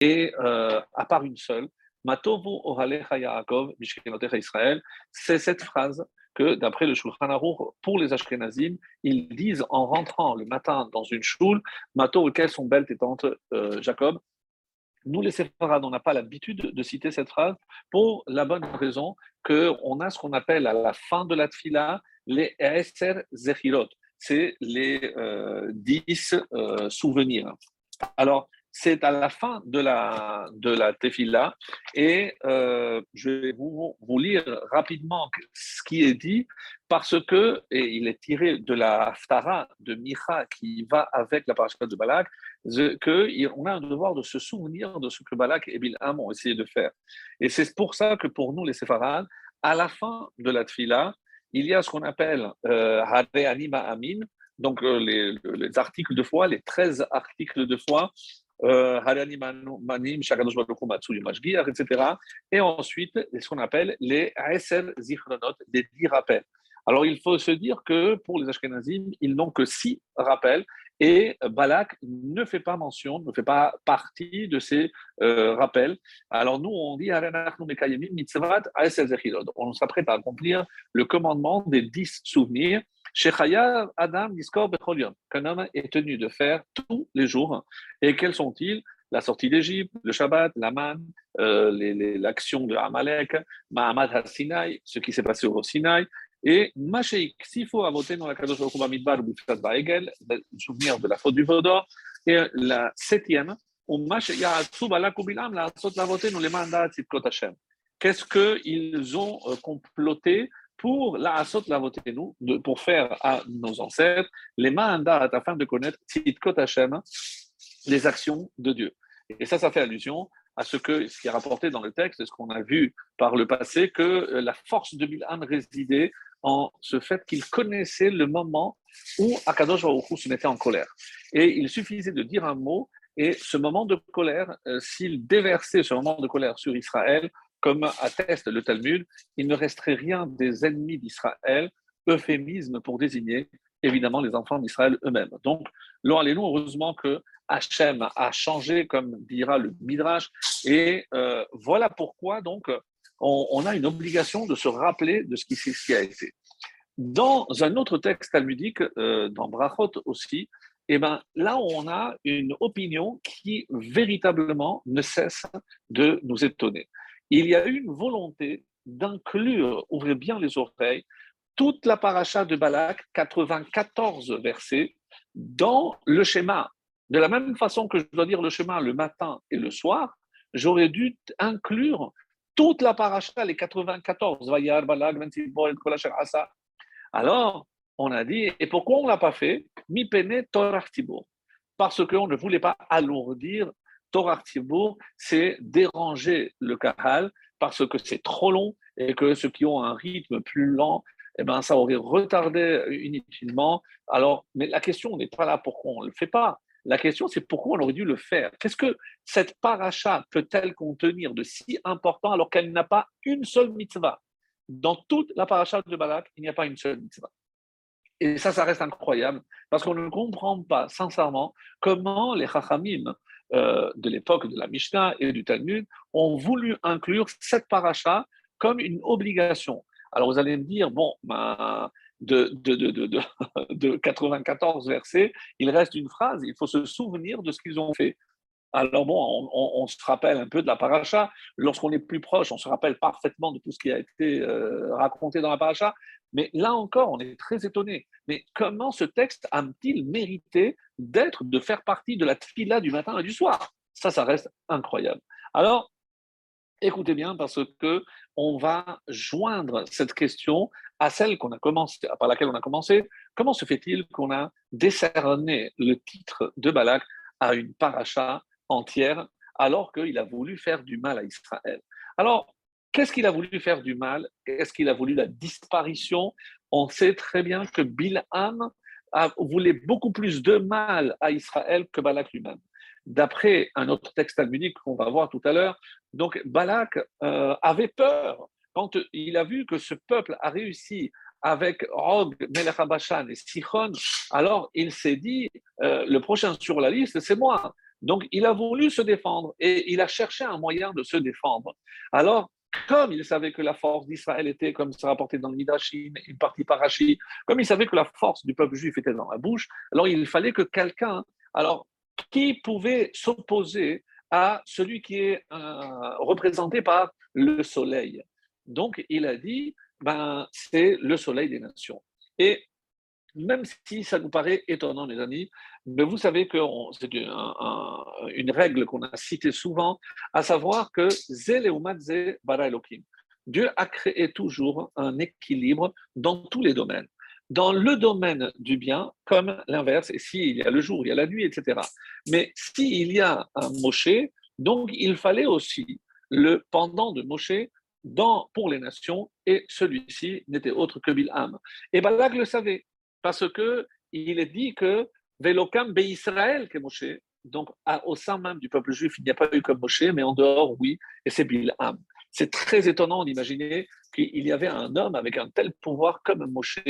et euh, à part une seule, Matovu Ohalecha Yaakov Israël, c'est cette phrase que, d'après le Shulchan Aruch, pour les Ashkenazim, ils disent en rentrant le matin dans une choule, Mato, quelles sont belles tes tantes, euh, Jacob? Nous, les Séfarades, on n'a pas l'habitude de citer cette phrase pour la bonne raison qu'on a ce qu'on appelle à la fin de la tfila les Eser Zechirot. C'est les euh, dix euh, souvenirs. Alors, c'est à la fin de la, de la tefila et euh, je vais vous, lire rapidement ce qui est dit parce que, et il est tiré de la Haftara de Micha qui va avec la parashat de Balak, qu'on a un devoir de se souvenir de ce que Balak et Bilham ont essayé de faire. Et c'est pour ça que pour nous, les séfarades, à la fin de la tefila, il y a ce qu'on appelle euh, Anima Amin, donc euh, les, les, articles de foi, les 13 articles de foi euh, etc. Et ensuite, ce qu'on appelle les Aesel Zichronot, les 10 rappels. Alors, il faut se dire que pour les Ashkenazim, ils n'ont que 6 rappels et Balak ne fait pas mention, ne fait pas partie de ces euh, rappels. Alors, nous, on dit on s'apprête à accomplir le commandement des 10 souvenirs Adam qu'un homme est tenu de faire tous les jours. Et quels sont-ils? La sortie d'Égypte, le Shabbat, la manne, euh, l'action de Amalek, Mahamad al-Sinai, ce qui s'est passé au Sinaï, et Masheik, s'il faut voter dans la Kadosh Midbar ou Baegel, le souvenir de la faute du Vaudor, et la septième, Qu'est-ce qu'ils ont euh, comploté pour la pour faire à nos ancêtres les mandat afin de connaître Tzidkot Hashem, les actions de Dieu. Et ça, ça fait allusion à ce, que, ce qui est rapporté dans le texte, ce qu'on a vu par le passé, que euh, la force de Bilhan résidait en ce fait qu'il connaissait le moment où Akadosh Baruch se mettait en colère. Et il suffisait de dire un mot, et ce moment de colère, euh, s'il déversait ce moment de colère sur Israël, comme atteste le Talmud, il ne resterait rien des ennemis d'Israël, euphémisme pour désigner évidemment les enfants d'Israël eux-mêmes. Donc, allez-nous, heureusement que Hachem a changé, comme dira le Midrash, et euh, voilà pourquoi donc on, a une obligation de se rappeler de ce qui, ce qui a été. Dans un autre texte talmudique, euh, dans Brachot aussi, eh ben, là, on a une opinion qui véritablement ne cesse de nous étonner il y a eu une volonté d'inclure, ouvrez bien les oreilles, toute la paracha de Balak, 94 versets, dans le schéma. De la même façon que je dois dire le schéma le matin et le soir, j'aurais dû inclure toute la paracha, les 94. Alors, on a dit, et pourquoi on ne l'a pas fait? Parce qu'on ne voulait pas alourdir Torah Tibour, c'est déranger le Kahal parce que c'est trop long et que ceux qui ont un rythme plus lent, eh ben, ça aurait retardé inutilement. Alors, mais la question n'est pas là pourquoi on ne le fait pas. La question, c'est pourquoi on aurait dû le faire. Qu'est-ce que cette paracha peut-elle contenir de si important alors qu'elle n'a pas une seule mitzvah? Dans toute la paracha de Balak, il n'y a pas une seule mitzvah. Et ça, ça reste incroyable parce qu'on ne comprend pas sincèrement comment les chachamim euh, de l'époque de la Mishnah et du Talmud ont voulu inclure cette paracha comme une obligation. Alors vous allez me dire, bon, ben, de, de, de, de, 94 versets, il reste une phrase, il faut se souvenir de ce qu'ils ont fait. Alors bon, on, se rappelle un peu de la paracha. Lorsqu'on est plus proche, on se rappelle parfaitement de tout ce qui a été euh, raconté dans la paracha. Mais là encore, on est très étonné. Mais comment ce texte a-t-il mérité d'être, de faire partie de la tfila du matin et du soir? Ça, ça reste incroyable. Alors, écoutez bien parce que on va joindre cette question à celle qu'on a commencé, par laquelle on a commencé. Comment se fait-il qu'on a décerné le titre de Balak à une paracha entière alors qu'il a voulu faire du mal à Israël Alors, Qu'est-ce qu'il a voulu faire du mal? Est-ce qu'il a voulu la disparition? On sait très bien que Bilham voulait beaucoup plus de mal à Israël que Balak lui-même. D'après un autre texte talmudique qu'on va voir tout à l'heure, donc Balak euh, avait peur quand il a vu que ce peuple a réussi avec Og, Melech et Sichon, alors il s'est dit, euh, le prochain sur la liste, c'est moi. Donc, il a voulu se défendre et il a cherché un moyen de se défendre. Alors, comme il savait que la force d'Israël était, comme c'est rapporté dans le Midrashim, une partie par Rashi, comme il savait que la force du peuple juif était dans la bouche, alors il fallait que quelqu'un, alors qui pouvait s'opposer à celui qui est euh, représenté par le soleil. Donc il a dit, ben, c'est le soleil des nations. Et même si ça nous paraît étonnant, les amis, mais vous savez que c'est une règle qu'on a citée souvent, à savoir que. Dieu a créé toujours un équilibre dans tous les domaines. Dans le domaine du bien, comme l'inverse, et s'il y a le jour, il y a la nuit, etc. Mais s'il y a un Moshe, donc il fallait aussi le pendant de Moshe dans, pour les nations, et celui-ci n'était autre que Bilham. Et Balak le savait parce que il est dit que Velokam Be Israël que Moshe, donc au sein même du peuple juif, il n'y a pas eu comme Moshe, mais en dehors, oui, et c'est Bilham. C'est très étonnant d'imaginer qu'il y avait un homme avec un tel pouvoir comme Moshe,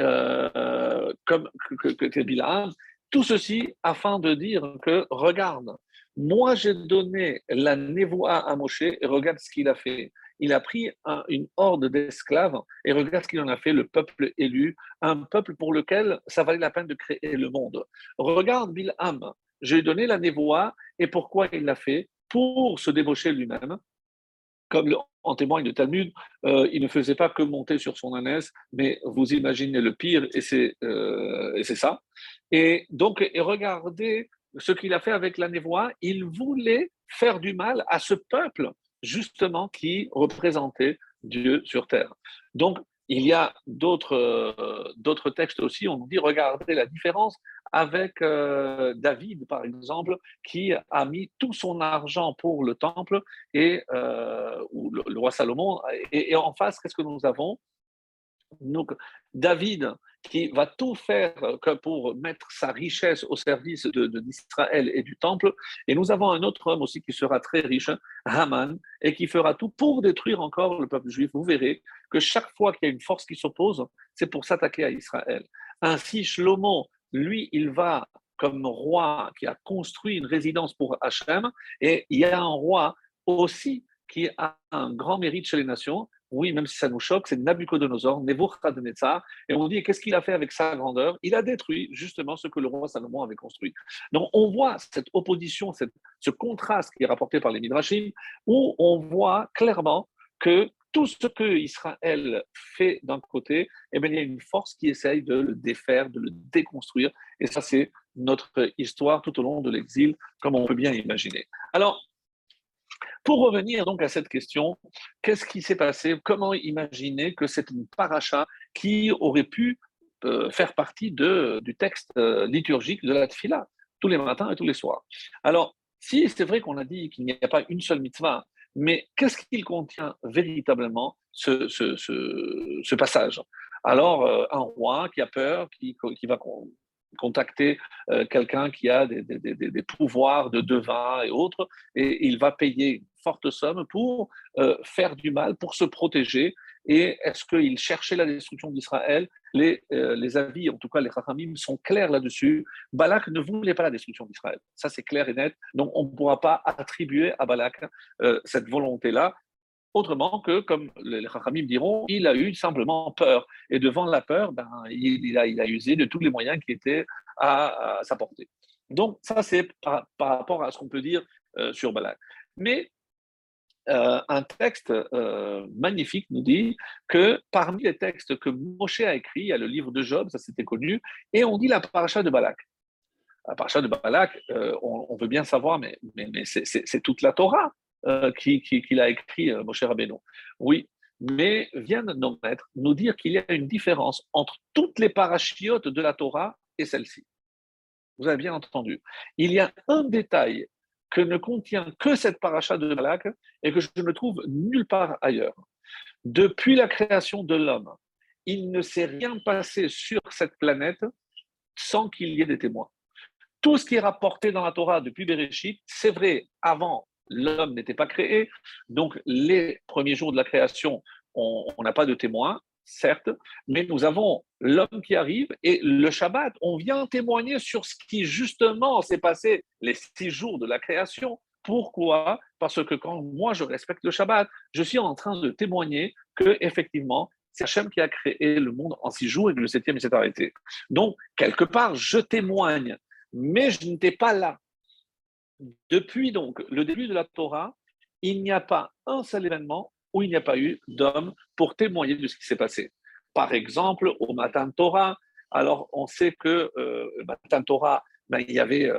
euh, comme que, que, Bilham. Tout ceci afin de dire que, regarde, moi j'ai donné la névoie à Moshe et regarde ce qu'il a fait il a pris une horde d'esclaves et regarde ce qu'il en a fait, le peuple élu, un peuple pour lequel ça valait la peine de créer le monde. Regarde Bilham, j'ai donné la névoie et pourquoi il l'a fait? Pour se débaucher lui-même. Comme en témoigne le Talmud, euh, il ne faisait pas que monter sur son ânesse, mais vous imaginez le pire, et c'est euh, ça. Et donc, regardez ce qu'il a fait avec la névoie, il voulait faire du mal à ce peuple justement qui représentait Dieu sur terre. Donc, il y a d'autres euh, textes aussi, on nous dit, regardez la différence avec euh, David, par exemple, qui a mis tout son argent pour le temple, et euh, ou le, roi Salomon, et, et en face, qu'est-ce que nous avons? Donc, David, qui va tout faire que pour mettre sa richesse au service d'Israël et du temple. Et nous avons un autre homme aussi qui sera très riche, Haman, et qui fera tout pour détruire encore le peuple juif. Vous verrez que chaque fois qu'il y a une force qui s'oppose, c'est pour s'attaquer à Israël. Ainsi, Shlomo, lui, il va comme roi qui a construit une résidence pour Hachem, et il y a un roi aussi qui a un grand mérite chez les nations, oui, même si ça nous choque, c'est Nabucodonosor, Nebuchadnezzar, et on dit qu'est-ce qu'il a fait avec sa grandeur? Il a détruit justement ce que le roi Salomon avait construit. Donc on voit cette opposition, ce contraste qui est rapporté par les Midrashim, où on voit clairement que tout ce que Israël fait d'un côté, eh bien, il y a une force qui essaye de le défaire, de le déconstruire. Et ça, c'est notre histoire tout au long de l'exil, comme on peut bien imaginer. Alors, pour revenir donc à cette question, qu'est-ce qui s'est passé? Comment imaginer que c'est une paracha qui aurait pu euh, faire partie du texte euh, liturgique de la tfila, tous les matins et tous les soirs? Alors, si c'est vrai qu'on a dit qu'il n'y a pas une seule mitzvah, mais qu'est-ce qu'il contient véritablement ce, passage? Alors, euh, un roi qui a peur, qui, qui va contacter quelqu'un qui a des, pouvoirs de devin et autres, et il va payer forte somme pour euh, faire du mal, pour se protéger. Et est-ce qu'il cherchait la destruction d'Israël? Les, euh, avis, en tout cas les Rachamim, sont clairs là-dessus. Balak ne voulait pas la destruction d'Israël. Ça, c'est clair et net. Donc, on ne pourra pas attribuer à Balak euh, cette volonté-là. Autrement que, comme les Rachamim diront, il a eu simplement peur. Et devant la peur, ben, il, a, il, a, usé de tous les moyens qui étaient à, sa portée. Donc, ça, c'est par, rapport à ce qu'on peut dire sur Balak. Mais euh, un texte euh, magnifique nous dit que parmi les textes que Moshe a écrits, il y a le livre de Job, ça c'était connu, et on dit la paracha de Balak. La paracha de Balak, euh, on, veut bien savoir, mais, mais, c'est toute la Torah qu'il qui, a écrit, Moshe Rabbeinu. Oui, mais vient nos maîtres nous dire qu'il y a une différence entre toutes les parachiotes de la Torah et celle-ci. Vous avez bien entendu. Il y a un détail que ne contient que cette paracha de Balak et que je ne trouve nulle part ailleurs. Depuis la création de l'homme, il ne s'est rien passé sur cette planète sans qu'il y ait des témoins. Tout ce qui est rapporté dans la Torah depuis Bereshit, c'est vrai, avant, l'homme n'était pas créé, donc les premiers jours de la création, on n'a pas de témoins, certes, mais nous avons l'homme qui arrive et le Shabbat, on vient témoigner sur ce qui justement s'est passé les six jours de la création. Pourquoi? Parce que quand moi je respecte le Shabbat, je suis en train de témoigner que effectivement c'est Hachem qui a créé le monde en six jours et que le septième s'est arrêté. Donc, quelque part, je témoigne, mais je n'étais pas là. Depuis donc le début de la Torah, il n'y a pas un seul événement où il n'y a pas eu d'homme pour témoigner de ce qui s'est passé. Par exemple, au Matan Torah, alors on sait que euh, Matan Torah, ben, il y avait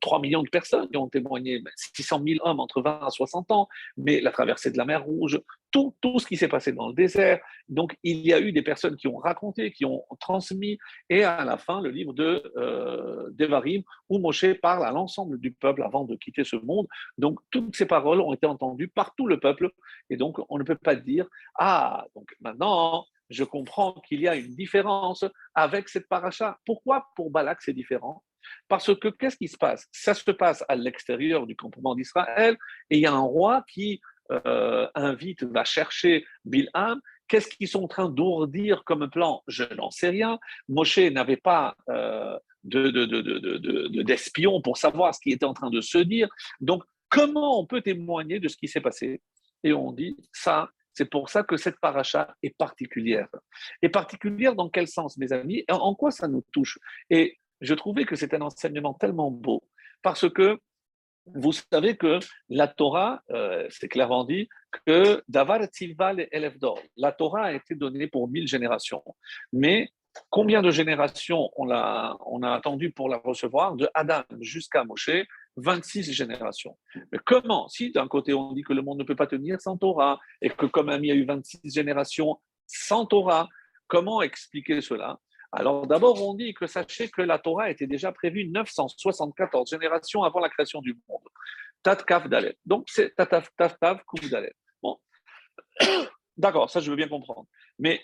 3 euh, millions de personnes qui ont témoigné, 600 ben, 000 hommes entre 20 et 60 ans, mais la traversée de la mer Rouge, tout, tout ce qui s'est passé dans le désert. Donc, il y a eu des personnes qui ont raconté, qui ont transmis, et à la fin, le livre de euh, Devarim, où Moshe parle à l'ensemble du peuple avant de quitter ce monde. Donc, toutes ces paroles ont été entendues par tout le peuple, et donc, on ne peut pas dire, ah, donc maintenant, je comprends qu'il y a une différence avec cette paracha. Pourquoi pour Balak c'est différent? Parce que qu'est-ce qui se passe? Ça se passe à l'extérieur du campement d'Israël et il y a un roi qui euh, invite, va chercher Bilham. Qu'est-ce qu'ils sont en train d'ourdir comme plan? Je n'en sais rien. Moshe n'avait pas euh, d'espion pour savoir ce qui était en train de se dire. Donc, comment on peut témoigner de ce qui s'est passé? Et on dit, ça, c'est pour ça que cette paracha est particulière. Et particulière dans quel sens, mes amis? En quoi ça nous touche? Et je trouvais que c'est un enseignement tellement beau, parce que vous savez que la Torah, euh, c'est clairement dit, que Davar Tzival et Elefdor, la Torah a été donnée pour mille générations. Mais combien de générations on a, on a attendu pour la recevoir? De Adam jusqu'à Moshe, 26 générations. Mais comment? Si d'un côté on dit que le monde ne peut pas tenir sans Torah, et que comme il y a eu 26 générations sans Torah, comment expliquer cela? Alors d'abord, on dit que sachez que la Torah était déjà prévue 974 générations avant la création du monde. Tatkaf Dalet. Donc c'est Tataf Tav Dalet. Bon. D'accord, ça je veux bien comprendre. Mais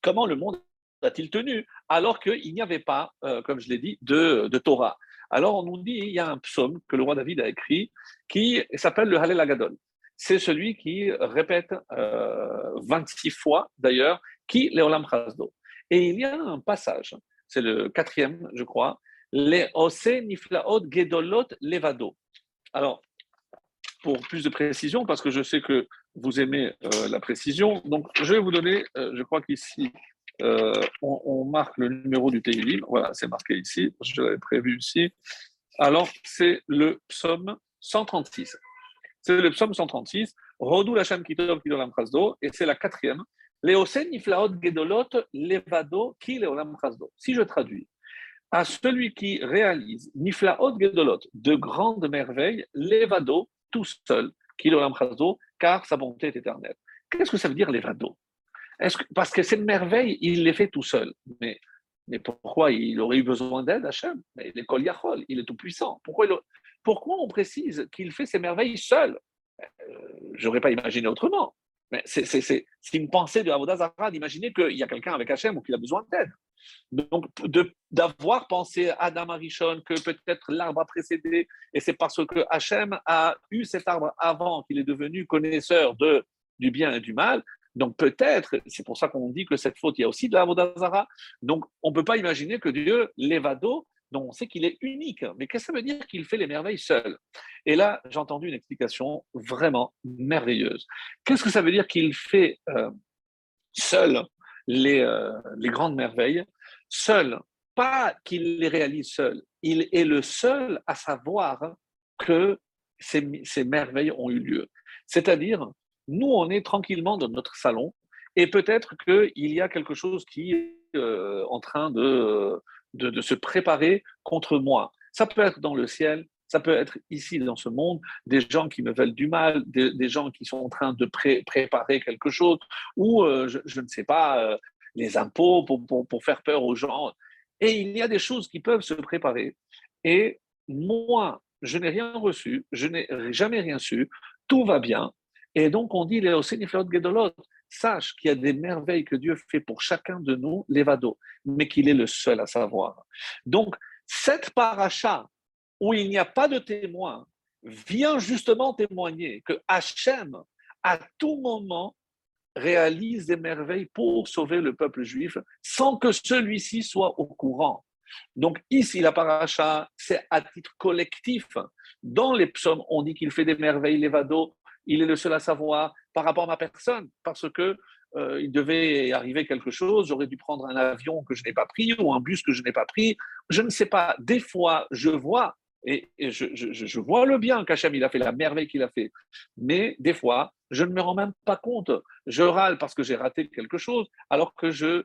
comment le monde a-t-il tenu alors qu'il n'y avait pas, euh, comme je l'ai dit, de, Torah? Alors on nous dit, il y a un psaume que le roi David a écrit qui s'appelle le Halel Agadol. C'est celui qui répète 26 euh, fois d'ailleurs, qui Leolam Chazdo. Et il y a un passage, c'est le quatrième, je crois, les Ose Niflaot Gedolot Levado. Alors, pour plus de précision, parce que je sais que vous aimez euh, la précision, donc je vais vous donner, euh, je crois qu'ici, euh, on, marque le numéro du Teilim. Voilà, c'est marqué ici, je l'avais prévu ici. Alors, c'est le psaume 136. C'est le psaume 136, Rodou Lachem Kitov Kidolam et c'est la quatrième. Levado Ki Si je traduis, à celui qui réalise Niflaot Gedolot, de grandes merveilles, Levado, tout seul, Ki Chazdo, car sa bonté est éternelle. Qu'est-ce que ça veut dire Levado? Parce que cette merveille, il les fait tout seul. Mais, pourquoi il aurait eu besoin d'aide, Hachem? Mais il est Yachol, il est tout puissant. Pourquoi, on précise qu'il fait ces merveilles seul? Euh, J'aurais pas imaginé autrement. C'est une pensée de Avodazara d'imaginer qu'il y a quelqu'un avec Hachem ou qu'il a besoin d'aide. Donc, d'avoir pensé à Adam Arishon que peut-être l'arbre a précédé, et c'est parce que Hachem a eu cet arbre avant qu'il est devenu connaisseur de, du bien et du mal. Donc, peut-être, c'est pour ça qu'on dit que cette faute, il y a aussi de l'Avodazara. Donc, on ne peut pas imaginer que Dieu, l'évado, dont on sait qu'il est unique. Mais qu'est-ce que ça veut dire qu'il fait les merveilles seul? Et là, j'ai entendu une explication vraiment merveilleuse. Qu'est-ce que ça veut dire qu'il fait euh, seul les, euh, les grandes merveilles? Seul, pas qu'il les réalise seul, il est le seul à savoir que ces, merveilles ont eu lieu. C'est-à-dire, nous, on est tranquillement dans notre salon et peut-être qu'il y a quelque chose qui est euh, en train de, de, se préparer contre moi. Ça peut être dans le ciel, ça peut être ici dans ce monde, des gens qui me veulent du mal, des, gens qui sont en train de préparer quelque chose, ou euh, je, ne sais pas, euh, les impôts pour, pour, faire peur aux gens. Et il y a des choses qui peuvent se préparer. Et moi, je n'ai rien reçu, je n'ai jamais rien su, tout va bien. Et donc on dit, les Gedolot, sache qu'il y a des merveilles que Dieu fait pour chacun de nous, l'évado, mais qu'il est le seul à savoir. Donc, cette paracha où il n'y a pas de témoin vient justement témoigner que Hachem, à tout moment, réalise des merveilles pour sauver le peuple juif sans que celui-ci soit au courant. Donc ici, la paracha, c'est à titre collectif. Dans les psaumes, on dit qu'il fait des merveilles, l'évado, il est le seul à savoir par rapport à ma personne, parce que euh, il devait arriver quelque chose, j'aurais dû prendre un avion que je n'ai pas pris ou un bus que je n'ai pas pris. Je ne sais pas. Des fois, je vois et, je, vois le bien qu'Hachem, il a fait la merveille qu'il a fait. Mais des fois, je ne me rends même pas compte. Je râle parce que j'ai raté quelque chose, alors que je,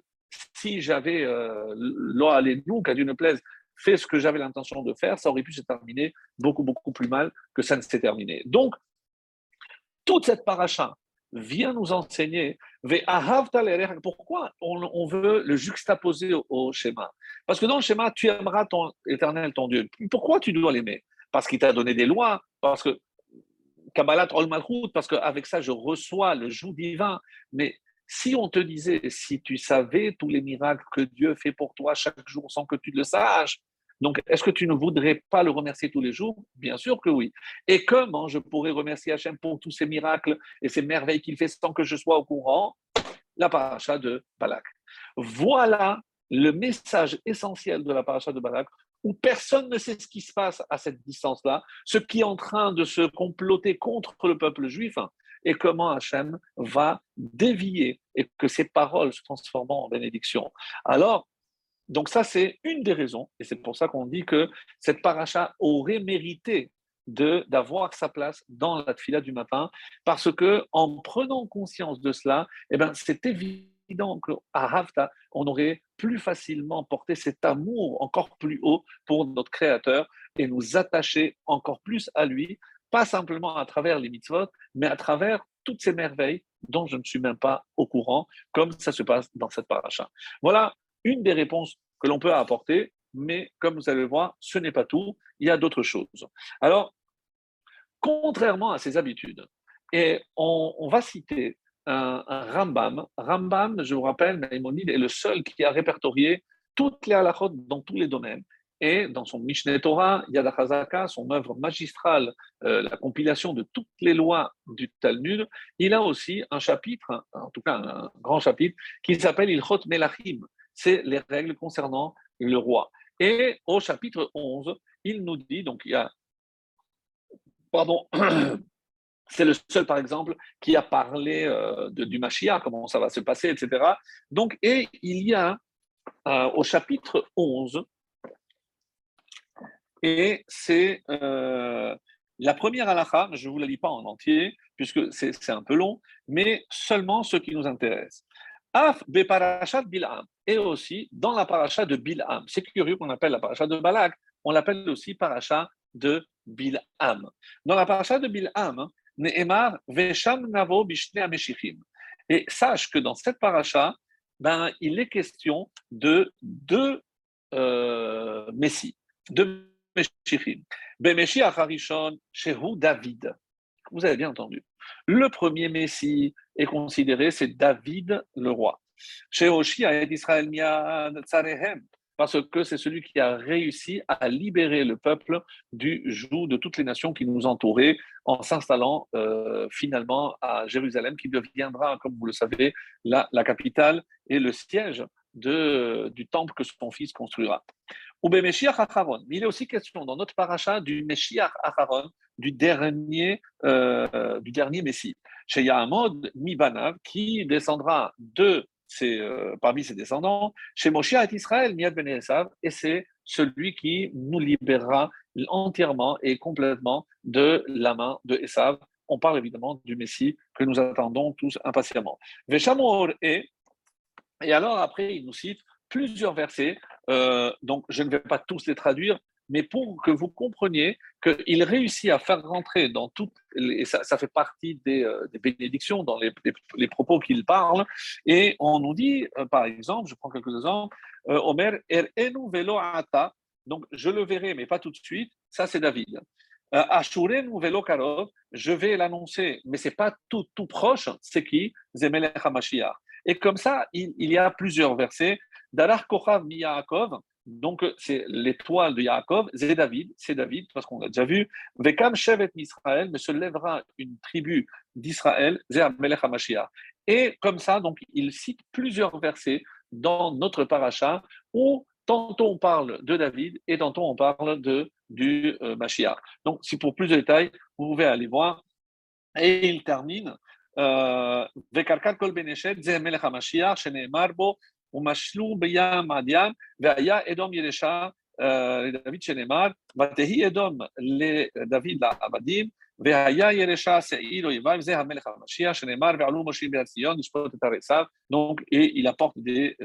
si j'avais, euh, nous, qu'à Dieu ne plaise, fait ce que j'avais l'intention de faire, ça aurait pu se terminer beaucoup, beaucoup plus mal que ça ne s'est terminé. Donc, toute cette paracha vient nous enseigner pourquoi on, veut le juxtaposer au, schéma? Parce que dans le schéma, tu aimeras ton éternel, ton Dieu. Pourquoi tu dois l'aimer? Parce qu'il t'a donné des lois, parce que Kabbalat Ol Malchut, parce qu'avec ça, je reçois le joug divin. Mais si on te disait, si tu savais tous les miracles que Dieu fait pour toi chaque jour sans que tu le saches, donc, est-ce que tu ne voudrais pas le remercier tous les jours? Bien sûr que oui. Et comment je pourrais remercier Hachem pour tous ces miracles et ces merveilles qu'il fait sans que je sois au courant La paracha de Balak. Voilà le message essentiel de la paracha de Balak, où personne ne sait ce qui se passe à cette distance-là, ce qui est en train de se comploter contre le peuple juif, et comment Hachem va dévier et que ses paroles se transforment en bénédiction. Alors, donc ça, c'est une des raisons, et c'est pour ça qu'on dit que cette paracha aurait mérité d'avoir sa place dans la fila du matin, parce que en prenant conscience de cela, eh ben, c'est évident qu'à Havta, on aurait plus facilement porté cet amour encore plus haut pour notre Créateur et nous attacher encore plus à lui, pas simplement à travers les mitzvot, mais à travers toutes ces merveilles dont je ne suis même pas au courant, comme ça se passe dans cette paracha. Voilà une des réponses que l'on peut apporter, mais comme vous allez le voir, ce n'est pas tout, il y a d'autres choses. Alors, contrairement à ses habitudes, et on, va citer un, Rambam. Rambam, je vous rappelle, Maïmonide est le seul qui a répertorié toutes les halachot dans tous les domaines. Et dans son Mishneh Torah, Yad HaZaka, son œuvre magistrale, euh, la compilation de toutes les lois du Talmud, il a aussi un chapitre, en tout cas un grand chapitre, qui s'appelle Ilchot Melachim, c'est les règles concernant le roi. Et au chapitre 11, il nous dit, donc il y a, pardon, c'est le seul, par exemple, qui a parlé euh, de, du Mashiach, comment ça va se passer, etc. Donc, et il y a euh, au chapitre 11, et c'est euh, la première halakha, je ne vous la lis pas en entier, puisque c'est un peu long, mais seulement ce qui nous intéresse. Af parachat Bil'am. Et aussi dans la paracha de Bil'am. C'est curieux qu'on appelle la paracha de Balak, on l'appelle aussi paracha de Bil'am. Dans la paracha de Bil'am, Ne'emar Vesham Navo Bishne Ameshichim. Et sache que dans cette paracha, ben, il est question de deux euh, Messies, deux Meshichim. Bemeshi Harishon Shehu David. Vous avez bien entendu. Le premier Messie est considéré, c'est David le roi. Parce que c'est celui qui a réussi à libérer le peuple du joug de toutes les nations qui nous entouraient en s'installant euh, finalement à Jérusalem, qui deviendra, comme vous le savez, la, capitale et le siège de, du temple que son fils construira. Mais il est aussi question dans notre paracha du Meshiach Acharon, du dernier, euh, du dernier Messie. Chez Yahamod Mibanav, qui descendra de ses, euh, parmi ses descendants, chez Moshe et Israël, Miad Ben et c'est celui qui nous libérera entièrement et complètement de la main de Esav. On parle évidemment du Messie que nous attendons tous impatiemment. Veshamor et, et alors après, il nous cite plusieurs versets, euh, donc je ne vais pas tous les traduire, mais pour que vous compreniez qu'il réussit à faire rentrer dans toutes, et ça, fait partie euh, des, bénédictions dans les, propos qu'il parle, et on nous dit, euh, par exemple, je prends quelques exemples, euh, Omer, er enu donc je le verrai, mais pas tout de suite, ça c'est David. Ashurenu velo karov, je vais l'annoncer, mais c'est pas tout, tout proche, c'est qui? Zemelech HaMashiach. Et comme ça, il, il, y a plusieurs versets. Dalar Kochav mi Yaakov, donc, c'est l'étoile de Yaakov, c'est David, c'est David, parce qu'on l'a déjà vu. Vekam Shevet Israël, mais se lèvera une tribu d'Israël, Zermelech HaMashiach. Et comme ça, donc, il cite plusieurs versets dans notre paracha où tantôt on parle de David et tantôt on parle de, du euh, Mashiach. Donc, si pour plus de détails, vous pouvez aller voir. Et il termine. Euh, כל בן אשת זה מלך המשיח שנאמר בו ומשלו בים מדיין והיה אדום ירשה לדוד שנאמר ותהי אדום לדוד לעבדים והיה ירשה שעיר אויביו זה המלך המשיח שנאמר ועלו משה ביד ציון לשפוט את הרצח donc et il apporte des,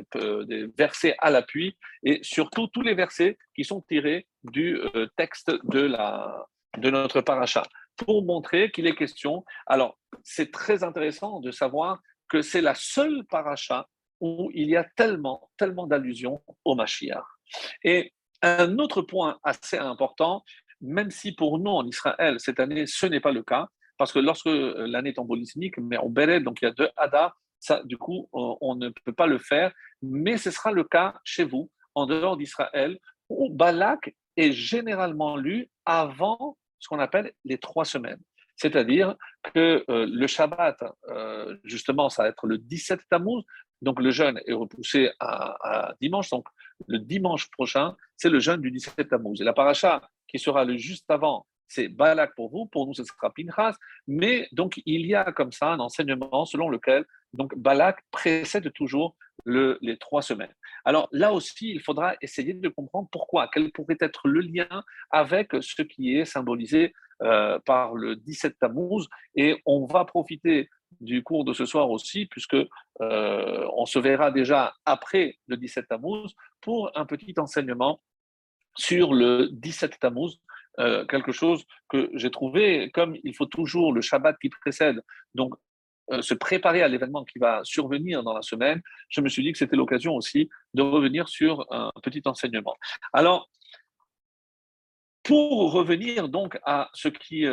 des versets à l'appui et surtout tous les versets qui sont tirés du texte de la de notre paracha pour montrer qu'il est question. Alors, c'est très intéressant de savoir que c'est la seule paracha où il y a tellement, tellement d'allusions au Mashiach. Et un autre point assez important, même si pour nous en Israël, cette année, ce n'est pas le cas, parce que lorsque l'année est embolismique, mais on Béret, donc il y a deux Hadar, ça, du coup, on ne peut pas le faire, mais ce sera le cas chez vous, en dehors d'Israël, où Balak est généralement lu avant ce qu'on appelle les trois semaines. C'est-à-dire que euh, le Shabbat, euh, justement, ça va être le 17 Tammuz, donc le jeûne est repoussé à, dimanche, donc le dimanche prochain, c'est le jeûne du 17 Tammuz. Et la paracha qui sera le juste avant, c'est Balak pour vous, pour nous ce sera Pinchas, mais donc il y a comme ça un enseignement selon lequel donc Balak précède toujours le, les trois semaines. Alors là aussi, il faudra essayer de comprendre pourquoi, quel pourrait être le lien avec ce qui est symbolisé euh, par le 17 Tammuz, et on va profiter du cours de ce soir aussi, puisque euh, on se verra déjà après le 17 Tammuz pour un petit enseignement sur le 17 Tammuz, euh, quelque chose que j'ai trouvé, comme il faut toujours le Shabbat qui précède, donc euh, se préparer à l'événement qui va survenir dans la semaine, je me suis dit que c'était l'occasion aussi de revenir sur un petit enseignement. Alors, pour revenir donc à ce qui,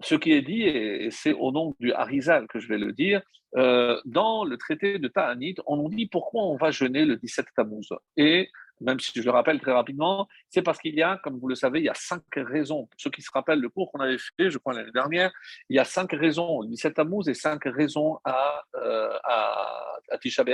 ce qui est dit, et c'est au nom du Harizal que je vais le dire, euh, dans le traité de Ta'anit, on nous dit pourquoi on va jeûner le 17 Tammuz. Et même si je le rappelle très rapidement, c'est parce qu'il y a, comme vous le savez, il y a cinq raisons. Pour ceux qui se rappellent le cours qu'on avait fait, je crois, l'année dernière, il y a cinq raisons, 17 Tammuz et cinq raisons à, euh, à, Tisha.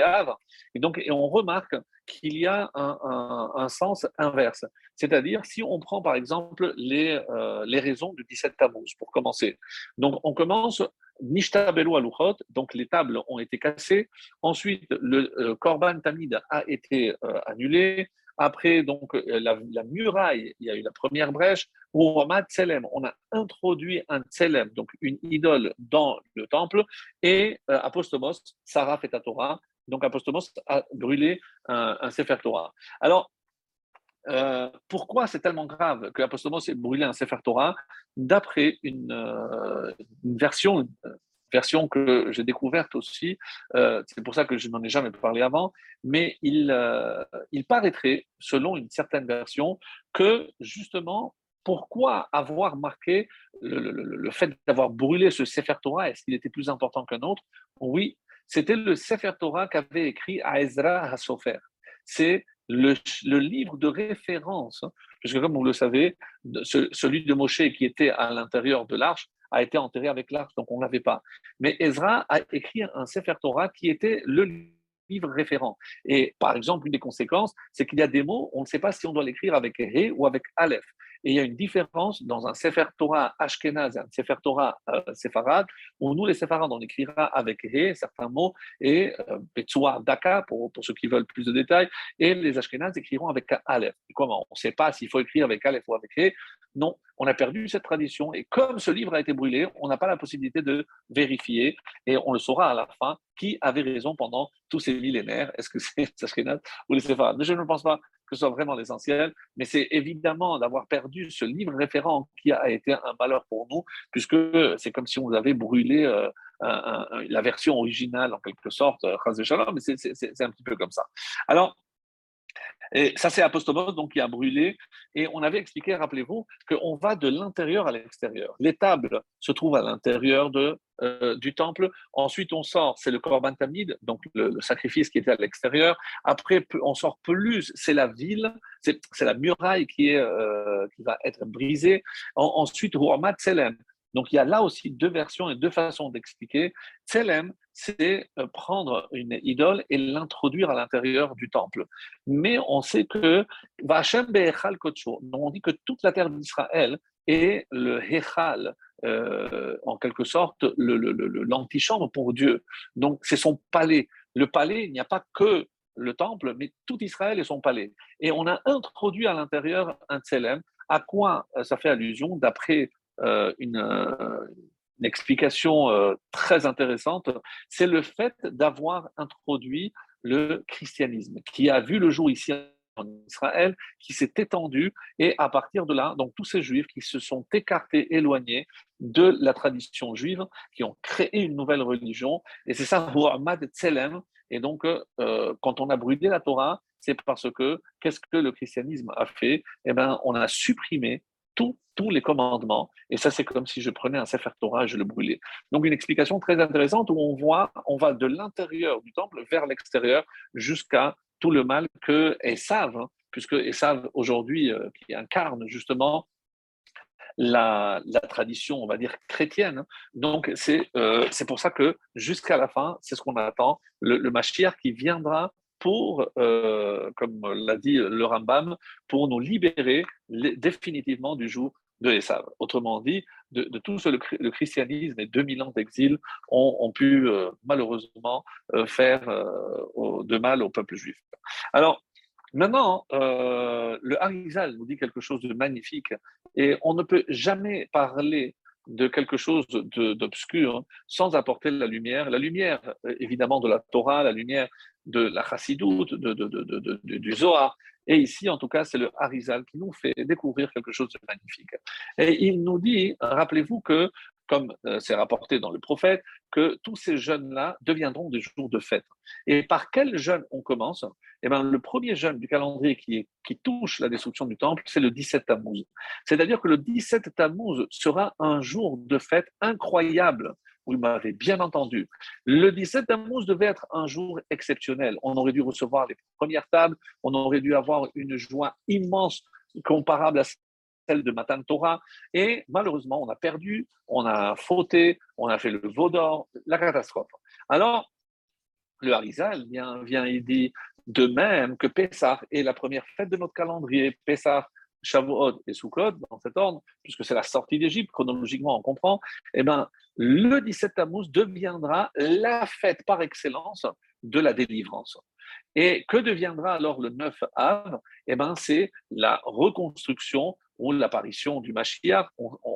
Et donc, et on remarque qu'il y a un, sens inverse. C'est-à-dire, si on prend par exemple les, euh, les raisons du 17 Tammuz, pour commencer. Donc, on commence Nishta Belo Aluchot, donc les tables ont été cassées. Ensuite, le euh, Korban Tamid a été euh, annulé. Après, donc, la, muraille, il y a eu la première brèche. Roma Tselem, on a introduit un Tselem, donc une idole, dans le temple. Et Apostomos, Sarah fait Torah, donc Apostomos a brûlé un, un Sefer Torah. Alors, euh, pourquoi c'est tellement grave que l'apostolos ait brûlé un Sefer Torah D'après une, euh, version, version que j'ai découverte aussi, euh, c'est pour ça que je n'en ai jamais parlé avant, mais il, il paraîtrait, selon une certaine version, que justement, pourquoi avoir marqué le, le fait d'avoir brûlé ce Sefer Torah Est-ce qu'il était plus important qu'un autre? Oui, c'était le Sefer Torah qu'avait écrit Ezra Hasofer. C'est le, livre de référence, hein, puisque comme vous le savez, celui de Moshe qui était à l'intérieur de l'arche a été enterré avec l'arche, donc on ne l'avait pas. Mais Ezra a écrit un Sefer Torah qui était le livre référent. Et par exemple, une des conséquences, c'est qu'il y a des mots, on ne sait pas si on doit l'écrire avec He ou avec Aleph. Et il y a une différence dans un Sefer Torah Ashkenaz et un Sefer Torah euh, où nous, les Séfarades, on écrira avec He, certains mots, et euh, Daka, pour, pour, ceux qui veulent plus de détails, et les Ashkenaz écriront avec Aleph. comment? On ne sait pas s'il faut écrire avec Aleph ou avec He. Non, on a perdu cette tradition. Et comme ce livre a été brûlé, on n'a pas la possibilité de vérifier, et on le saura à la fin, qui avait raison pendant tous ces millénaires. Est-ce que c'est les Ashkenaz ou les Séfarades? Mais je ne pense pas que ce soit vraiment l'essentiel, mais c'est évidemment d'avoir perdu ce livre référent qui a été un malheur pour nous, puisque c'est comme si on avait brûlé euh, la version originale en quelque sorte, euh, mais c'est un petit peu comme ça. Alors, et ça, c'est Apostomos, donc qui a brûlé. Et on avait expliqué, rappelez-vous, qu'on va de l'intérieur à l'extérieur. Les tables se trouvent à l'intérieur euh, du temple. Ensuite, on sort, c'est le Korban Tamid, donc le, sacrifice qui était à l'extérieur. Après, on sort plus, c'est la ville, c'est la muraille qui, est, euh, qui va être brisée. ensuite, Ruamat Selem, Donc il y a là aussi deux versions et deux façons d'expliquer. Tselem, c'est euh, prendre une idole et l'introduire à l'intérieur du temple. Mais on sait que Vachem Be'echal on dit que toute la terre d'Israël est le Hechal, euh, en quelque sorte l'antichambre pour Dieu. Donc c'est son palais. Le palais, il n'y a pas que le temple, mais tout Israël est son palais. Et on a introduit à l'intérieur un tselem. À quoi euh, ça fait allusion D'après une, une, explication très intéressante, c'est le fait d'avoir introduit le christianisme, qui a vu le jour ici en Israël qui s'est étendu et à partir de là, donc tous ces juifs qui se sont écartés, éloignés de la tradition juive, qui ont créé une nouvelle religion. Et c'est ça Muhammad Tselem. Et donc, euh, quand on a brûlé la Torah, c'est parce que qu'est-ce que le christianisme a fait? Eh bien, on a supprimé tous les commandements. Et ça, c'est comme si je prenais un Sefer Torah et je le brûlais. Donc, une explication très intéressante où on voit, on va de l'intérieur du temple vers l'extérieur jusqu'à tout le mal que Esav, hein, puisque Esav aujourd'hui, euh, qui incarne justement la, tradition, on va dire, chrétienne. Hein. Donc, euh, c'est pour ça que jusqu'à la fin, c'est ce qu'on attend, le, le qui viendra pour, euh, comme l'a dit le Rambam, pour nous libérer définitivement du joug de Esav. Autrement dit, de, tout ce, le, christianisme et 2000 ans d'exil ont, pu euh, malheureusement euh, faire de mal au peuple juif. Alors, maintenant, le Harizal nous dit quelque chose de magnifique et on ne peut jamais parler de quelque chose d'obscur sans apporter la lumière. La lumière, évidemment, de la Torah, la lumière de la Chassidoute, de, du Zohar, et ici, en tout cas, c'est le Harizal qui nous fait découvrir quelque chose de magnifique. Et il nous dit, rappelez-vous que, comme euh, c'est rapporté dans le prophète, que tous ces jeunes-là deviendront des jours de fête. Et par quel jeûne on commence? Eh bien, le premier jeûne du calendrier qui, qui touche la destruction du temple, c'est le 17 Tammuz. C'est-à-dire que le 17 Tammuz sera un jour de fête incroyable vous m'avez bien entendu. Le 17 Tammuz devait être un jour exceptionnel. On aurait dû recevoir les premières tables, on aurait dû avoir une joie immense comparable à celle de Matan Torah. Et malheureusement, on a perdu, on a fauté, on a fait le veau d'or, la catastrophe. Alors, le Harizal vient, vient et dit de même que Pessah est la première fête de notre calendrier. Pessah Shavuot et Sukkot, dans cet ordre, puisque c'est la sortie d'Égypte, chronologiquement on comprend, eh ben, le 17 Tammuz deviendra la fête par excellence de la délivrance. Et que deviendra alors le 9 Av? Eh ben, C'est la reconstruction ou l'apparition du Mashiach.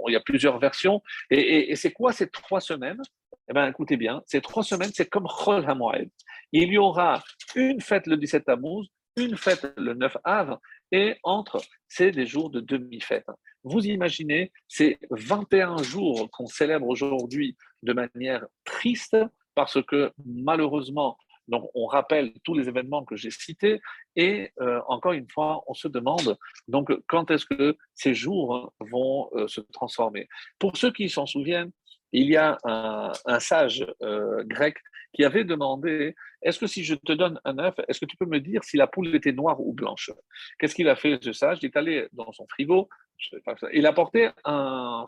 il y a plusieurs versions. Et, c'est quoi ces trois semaines? Eh ben, écoutez bien, ces trois semaines, c'est comme Chol HaMoed. Il y aura une fête le 17 Tammuz, une fête le 9 Av, et entre, c'est des jours de demi-fête. Vous imaginez, c'est 21 jours qu'on célèbre aujourd'hui de manière triste parce que malheureusement, donc on rappelle tous les événements que j'ai cités et euh, encore une fois, on se demande donc quand est-ce que ces jours vont euh, se transformer? Pour ceux qui s'en souviennent, il y a un, sage euh, grec qui avait demandé Est-ce que si je te donne un œuf, est-ce que tu peux me dire si la poule était noire ou blanche? Qu'est-ce qu'il a fait, ce sage? Il est allé dans son frigo, il a porté un,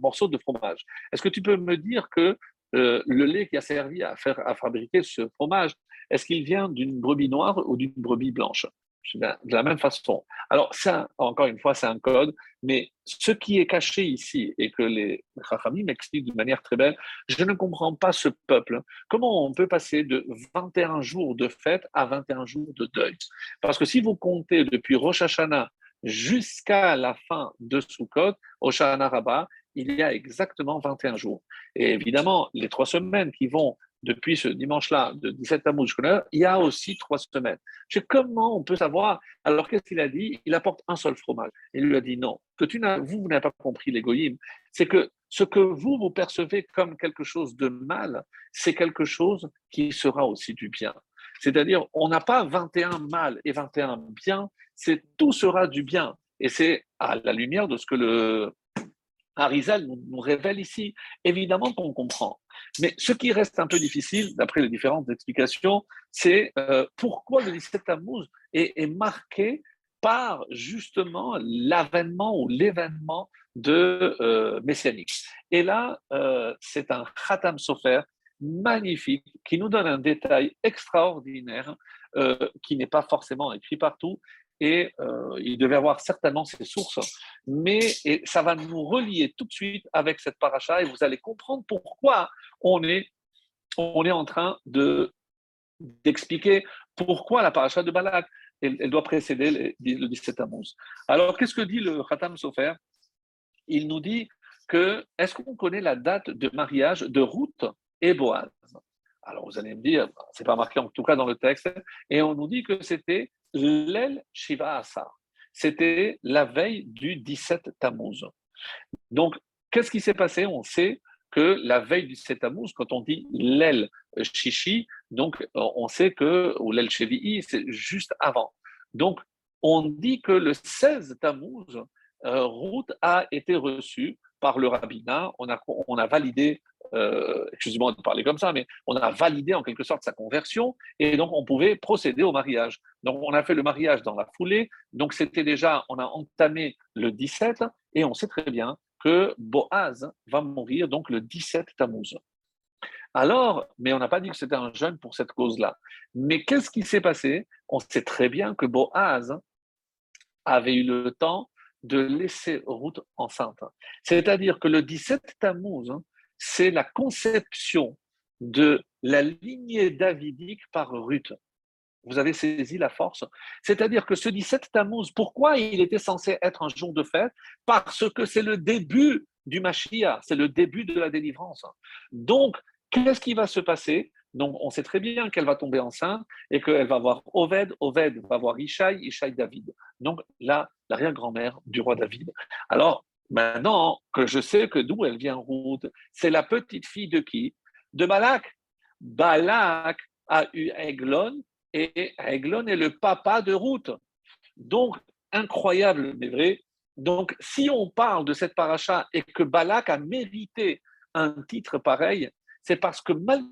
morceau de fromage. Est-ce que tu peux me dire que euh, le lait qui a servi à, faire, à fabriquer ce fromage, est-ce qu'il vient d'une brebis noire ou d'une brebis blanche? De la même façon. Alors, ça, encore une fois, c'est un code, mais ce qui est caché ici et que les Chachamim m'expliquent d'une manière très belle, je ne comprends pas ce peuple. Comment on peut passer de 21 jours de fête à 21 jours de deuil? Parce que si vous comptez depuis Rosh Hashanah jusqu'à la fin de Sukkot, au Shana Rabbah, il y a exactement 21 jours. Et évidemment, les trois semaines qui vont depuis ce dimanche-là, de 17 Tammuz il y a aussi trois semaines. Je comment on peut savoir? Alors, qu'est-ce qu'il a dit? Il apporte un seul fromage. Il lui a dit non. Que tu vous, vous n'avez pas compris l'égoïme. C'est que ce que vous, vous percevez comme quelque chose de mal, c'est quelque chose qui sera aussi du bien. C'est-à-dire, on n'a pas 21 mal et 21 bien, c'est tout sera du bien. Et c'est à la lumière de ce que le Harizal nous, révèle ici. Évidemment qu'on comprend. Mais ce qui reste un peu difficile, d'après les différentes explications, c'est euh, pourquoi le 17 Tammuz est, est, marqué par justement l'avènement ou l'événement de euh, messianique. Et là, euh, c'est un Khatam Sofer magnifique qui nous donne un détail extraordinaire euh, qui n'est pas forcément écrit partout. Et il devait avoir certainement ses sources, mais et ça va nous relier tout de suite avec cette paracha et vous allez comprendre pourquoi on est, on est en train de d'expliquer pourquoi la paracha de Balak, elle, doit précéder le 17 Amos. Alors, qu'est-ce que dit le Khatam Sofer? Il nous dit que, est-ce qu'on connaît la date de mariage de Ruth et Boaz? Alors, vous allez me dire, c'est pas marqué en tout cas dans le texte, et on nous dit que c'était l'El Shiva Asar. C'était la veille du 17 Tammuz. Donc, qu'est-ce qui s'est passé? On sait que la veille du 7 Tammuz, quand on dit l'aile chichi, donc on sait que, ou l'aile chevi'i, c'est juste avant. Donc, on dit que le 16 Tammuz, euh, Ruth a été reçue par le rabbinat, on a, on a validé, euh, excusez-moi de parler comme ça, mais on a validé en quelque sorte sa conversion, et donc on pouvait procéder au mariage. Donc on a fait le mariage dans la foulée, donc c'était déjà, on a entamé le 17, et on sait très bien que Boaz va mourir donc le 17 Tammuz. Alors, mais on n'a pas dit que c'était un jeûne pour cette cause-là. Mais qu'est-ce qui s'est passé? On sait très bien que Boaz avait eu le temps de laisser Ruth enceinte. C'est-à-dire que le 17 Tammuz, c'est la conception de la lignée davidique par Ruth vous avez saisi la force. C'est-à-dire que ce 17 Tammuz, pourquoi il était censé être un jour de fête? Parce que c'est le début du Mashiach, c'est le début de la délivrance. Donc, qu'est-ce qui va se passer? Donc, on sait très bien qu'elle va tomber enceinte et qu'elle va voir Oved, Oved va voir Ishaï, Ishaï David. Donc, là, l'arrière-grand-mère du roi David. Alors, maintenant que je sais que d'où elle vient, Ruth, c'est la petite fille de qui? De Balak. Balak a eu Eglon et Eglon est le papa de Ruth. Donc, incroyable, mais vrai. Donc, si on parle de cette paracha et que Balak a mérité un titre pareil, c'est parce que malgré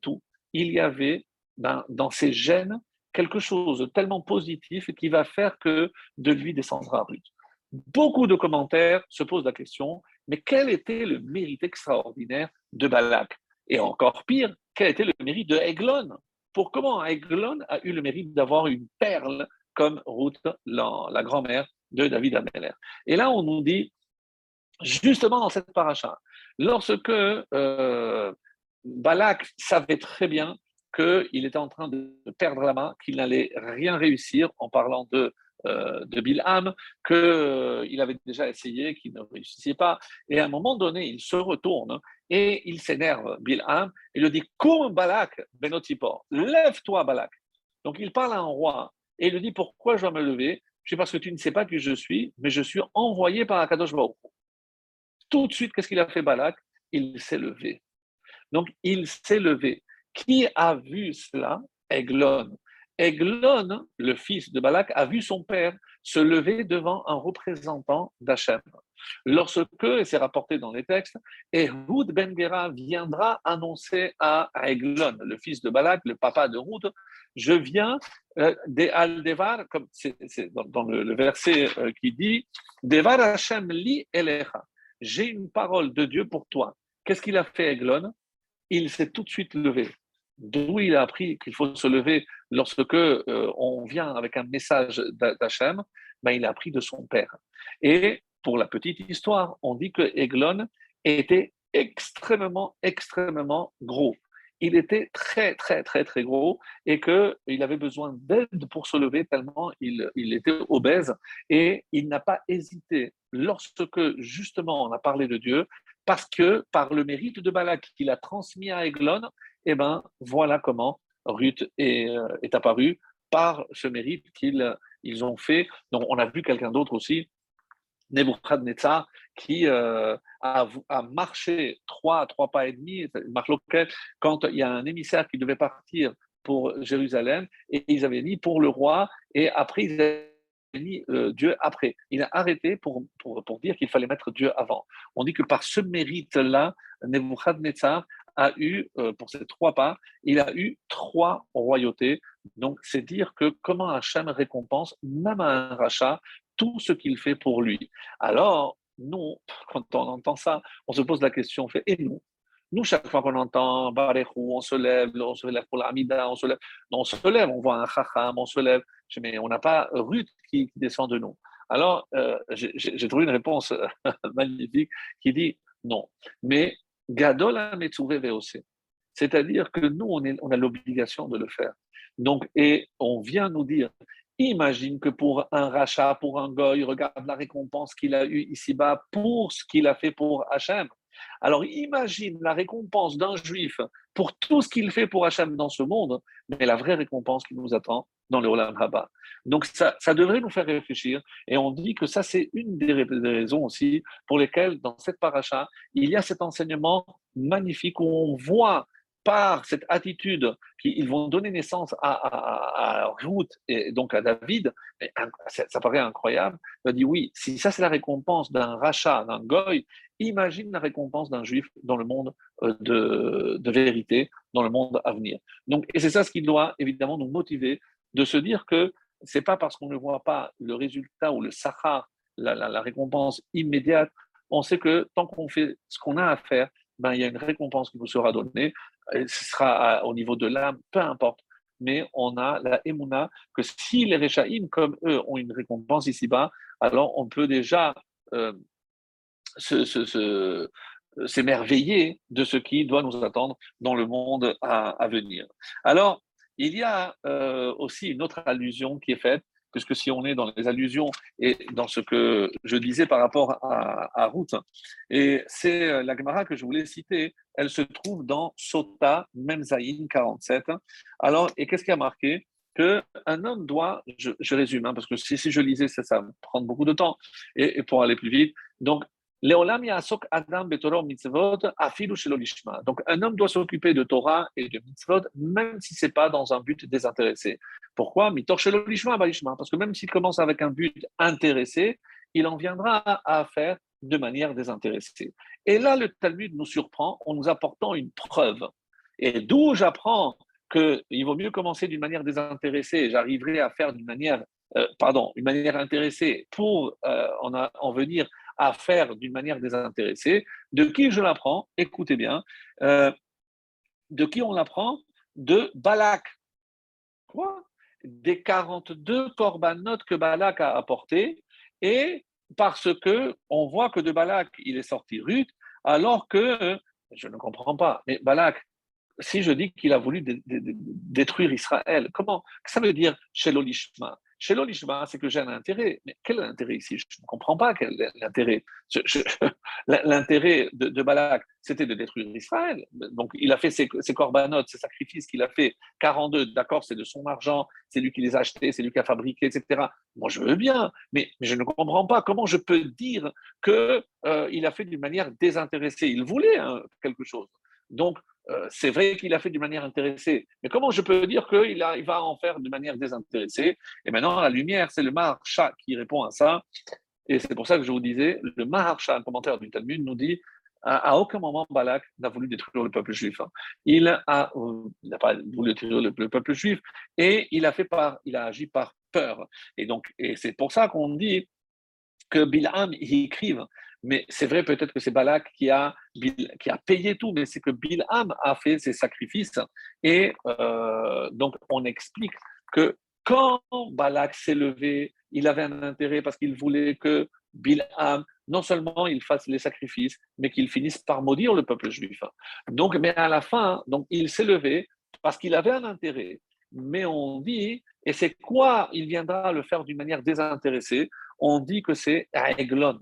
tout, il y avait dans, dans ses gènes quelque chose tellement positif qui va faire que de lui descendra Ruth. Beaucoup de commentaires se posent la question, mais quel était le mérite extraordinaire de Balak? Et encore pire, quel était le mérite de Eglon pour comment Eglon a eu le mérite d'avoir une perle comme Ruth, la, grand-mère de David Ameller? Et là, on nous dit, justement dans cette paracha, lorsque euh, Balak savait très bien qu'il était en train de perdre la main, qu'il n'allait rien réussir en parlant de euh, de Bilham, qu'il euh, avait déjà essayé, qu'il ne réussissait pas. Et à un moment donné, il se retourne et il s'énerve, Bilham, et lui dit Koum Balak, Benotipor, lève-toi, Balak. Donc il parle à un roi et il lui dit Pourquoi je dois me lever? Dis Parce que tu ne sais pas qui je suis, mais je suis envoyé par Akadosh. Tout de suite, qu'est-ce qu'il a fait, Balak? Il s'est levé. Donc il s'est levé. Qui a vu cela? Eglon. Eglon, le fils de Balak, a vu son père se lever devant un représentant d'Hachem. Lorsque, et c'est rapporté dans les textes, Ehud ben Gera viendra annoncer à Eglon, le fils de Balak, le papa de je viens euh, des Aldevar, comme c'est dans, le, verset euh, qui dit, Devar Hashem li elecha, j'ai une parole de Dieu pour toi. Qu'est-ce qu'il a fait Eglon? Il s'est tout de suite levé d'où il a appris qu'il faut se lever lorsque euh, on vient avec un message d'Hachem, ben, il a appris de son père. Et pour la petite histoire, on dit que Eglon était extrêmement, extrêmement gros. Il était très, très, très, très gros et qu'il avait besoin d'aide pour se lever tellement il, il était obèse. Et il n'a pas hésité, lorsque justement on a parlé de Dieu, parce que par le mérite de Balak qu'il a transmis à Eglon, eh ben, voilà comment Ruth est, euh, est apparue par ce mérite qu'ils ils ont fait. Donc, on a vu quelqu'un d'autre aussi, Nebuchadnezzar, qui euh, a, marché trois, trois pas et demi, quand il y a un émissaire qui devait partir pour Jérusalem, et ils avaient mis pour le roi, et après, ils avaient euh, Dieu après. Il a arrêté pour, dire qu'il fallait mettre Dieu avant. On dit que par ce mérite-là, Nebuchadnezzar a eu, euh, pour ces trois pas, il a eu trois royautés Donc, c'est dire que comment Hachem récompense, même à un rachat, tout ce qu'il fait pour lui. Alors, nous, quand on entend ça, on se pose la question, fait, et nous? Nous, chaque fois qu'on entend Barechou, on se lève, on se lève pour l'Amida, on se lève. On se lève, on voit un Chacham, on se lève. Mais on n'a pas Ruth qui, descend de nous. Alors, euh, j'ai trouvé une réponse magnifique qui dit non. Mais Gadol VOC. C'est-à-dire que nous, on a l'obligation de le faire. Donc, et on vient nous dire, imagine que pour un rachat, pour un goy, regarde la récompense qu'il a eue ici-bas pour ce qu'il a fait pour Hachem. Alors imagine la récompense d'un juif pour tout ce qu'il fait pour Hachem dans ce monde, mais la vraie récompense qui nous attend dans le Olam Haba. Donc ça, ça devrait nous faire réfléchir, et on dit que ça c'est une des raisons aussi pour lesquelles dans cette paracha, il y a cet enseignement magnifique où on voit par cette attitude qu'ils vont donner naissance à, Ruth et donc à David, ça, paraît incroyable. Il dit oui, si ça c'est la récompense d'un rachat, d'un goy, imagine la récompense d'un juif dans le monde euh, de, vérité, dans le monde à venir. Donc, et c'est ça ce qui doit évidemment nous motiver de se dire que c'est pas parce qu'on ne voit pas le résultat ou le sahar, la récompense immédiate, on sait que tant qu'on fait ce qu'on a à faire, ben, il y a une récompense qui vous sera donnée. ce sera au niveau de l'âme, peu importe. Mais on a la émouna que si les Réchaïm, comme eux, ont une récompense ici-bas, alors on peut déjà euh, s'émerveiller de ce qui doit nous attendre dans le monde à, venir. Alors, il y a euh, aussi une autre allusion qui est faite puisque si on est dans les allusions et dans ce que je disais par rapport à, à Ruth, et c'est euh, la Gemara que je voulais citer, elle se trouve dans Sota Memzaïn 47. Alors, et qu'est-ce qui a marqué? Que un homme doit, je, résume, hein, parce que si, je lisais, ça, ça va prendre beaucoup de temps, et, pour aller plus vite, donc Donc un homme doit s'occuper de Torah et de mitzvot même si c'est pas dans un but désintéressé. Pourquoi? Parce que même s'il commence avec un but intéressé, il en viendra à faire de manière désintéressée. Et là, le Talmud nous surprend en nous apportant une preuve. Et d'où j'apprends qu'il vaut mieux commencer d'une manière désintéressée, j'arriverai à faire d'une manière, euh, pardon, une manière intéressée pour euh, en, en venir à faire d'une manière désintéressée. De qui je l'apprends? Écoutez bien. Euh, de qui on l'apprend De Balak. Quoi? Des 42 corbanotes que Balak a apportés. Et parce que on voit que de Balak, il est sorti Ruth, alors que, je ne comprends pas, mais Balak, si je dis qu'il a voulu détruire Israël, comment? Ça veut dire chez l'Olishma. Chez l'Olishma, c'est que j'ai un intérêt. Mais quel est l'intérêt ici? Je ne comprends pas quel est l'intérêt. L'intérêt de, Balak, c'était de détruire Israël. Donc, il a fait ses, ses corbanotes, ses sacrifices qu'il a fait, 42, d'accord, c'est de son argent, c'est lui qui les a achetés, c'est lui qui a fabriqué, etc. Moi, je veux bien, mais, je ne comprends pas comment je peux dire qu'il euh, a fait d'une manière désintéressée. Il voulait hein, quelque chose. Donc, euh, c'est vrai qu'il a fait d'une manière intéressée, mais comment je peux dire qu'il il va en faire d'une manière désintéressée? Et maintenant, la lumière, c'est le Maharsha qui répond à ça. Et c'est pour ça que je vous disais, le Maharsha, un commentaire du Talmud, nous dit à, aucun moment Balak n'a voulu détruire le peuple juif. Hein. Il euh, n'a pas voulu détruire le, peuple juif et il a fait par, il a agi par peur. Et donc, et c'est pour ça qu'on dit que Bilham y écrive mais c'est vrai peut-être que c'est Balak qui a, qui a payé tout, mais c'est que Bilham a fait ses sacrifices. Et euh, donc on explique que quand Balak s'est levé, il avait un intérêt parce qu'il voulait que Bilham, non seulement il fasse les sacrifices, mais qu'il finisse par maudire le peuple juif. Donc, mais à la fin, donc il s'est levé parce qu'il avait un intérêt. Mais on dit, et c'est quoi il viendra le faire d'une manière désintéressée? On dit que c'est Aiglon.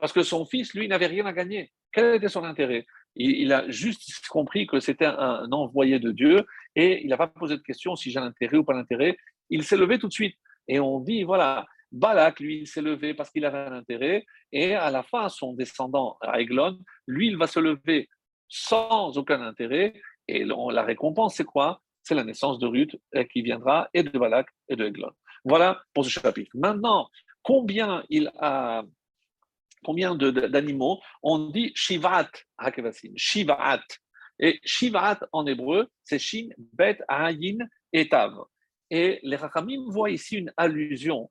Parce que son fils, lui, n'avait rien à gagner. Quel était son intérêt? Il, a juste compris que c'était un, envoyé de Dieu et il n'a pas posé de question si j'ai l'intérêt ou pas l'intérêt. Il s'est levé tout de suite. Et on dit, voilà, Balak, lui, il s'est levé parce qu'il avait un intérêt. Et à la fin, son descendant, Aiglon, lui, il va se lever sans aucun intérêt. Et la récompense, c'est quoi? C'est la naissance de Ruth qui viendra, et de Balak et de Aiglon. Voilà pour ce chapitre. Maintenant, combien il a combien d'animaux On dit Shivat Hakevasim, Shivat. Et Shivat en hébreu, c'est Shin, Bet, Ayin et Tav. Et les Rachamim voient ici une allusion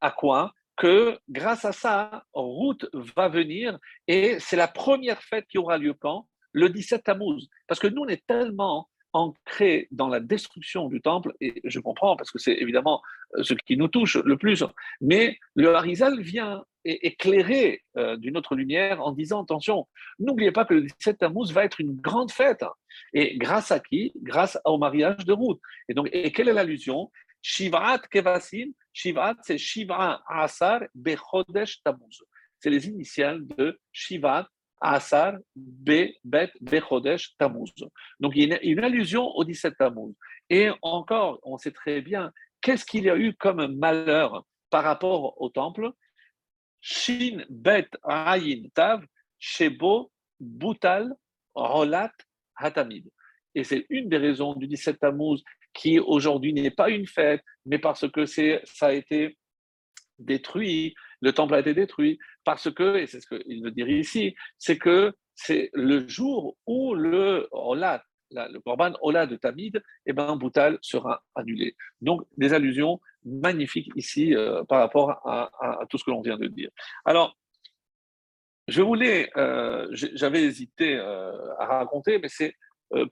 à quoi? Que grâce à ça, route va venir et c'est la première fête qui aura lieu quand? Le 17 Tammuz. Parce que nous, on est tellement ancré dans la destruction du temple, et je comprends parce que c'est évidemment euh, ce qui nous touche le plus, mais le Harizal vient éclairer euh, d'une autre lumière en disant attention, n'oubliez pas que le 17 Tammuz va être une grande fête. Et grâce à qui? Grâce au mariage de Ruth. Et donc, et quelle est l'allusion? Shivat Kevasim, Shivat c'est Shiva Asar Bechodesh Tammuz. C'est les initiales de Shivat Asar Be Bet Bechodesh Tammuz. Donc il y a une, allusion au 17 Tammuz. Et encore, on sait très bien qu'est-ce qu'il y a eu comme malheur par rapport au temple? Shin Bet Tav Shebo Butal Rolat Hatamid. Et c'est une des raisons du 17 Tammuz qui aujourd'hui n'est pas une fête, mais parce que ça a été détruit, le temple a été détruit, parce que, et c'est ce qu'il veut dire ici, c'est que c'est le jour où le Olat, le Korban Ola de Tamid, eh ben, Boutal sera annulé. Donc, des allusions magnifiques ici euh, par rapport à, tout ce que l'on vient de dire. Alors, je voulais, euh, j'avais hésité euh, à raconter, mais c'est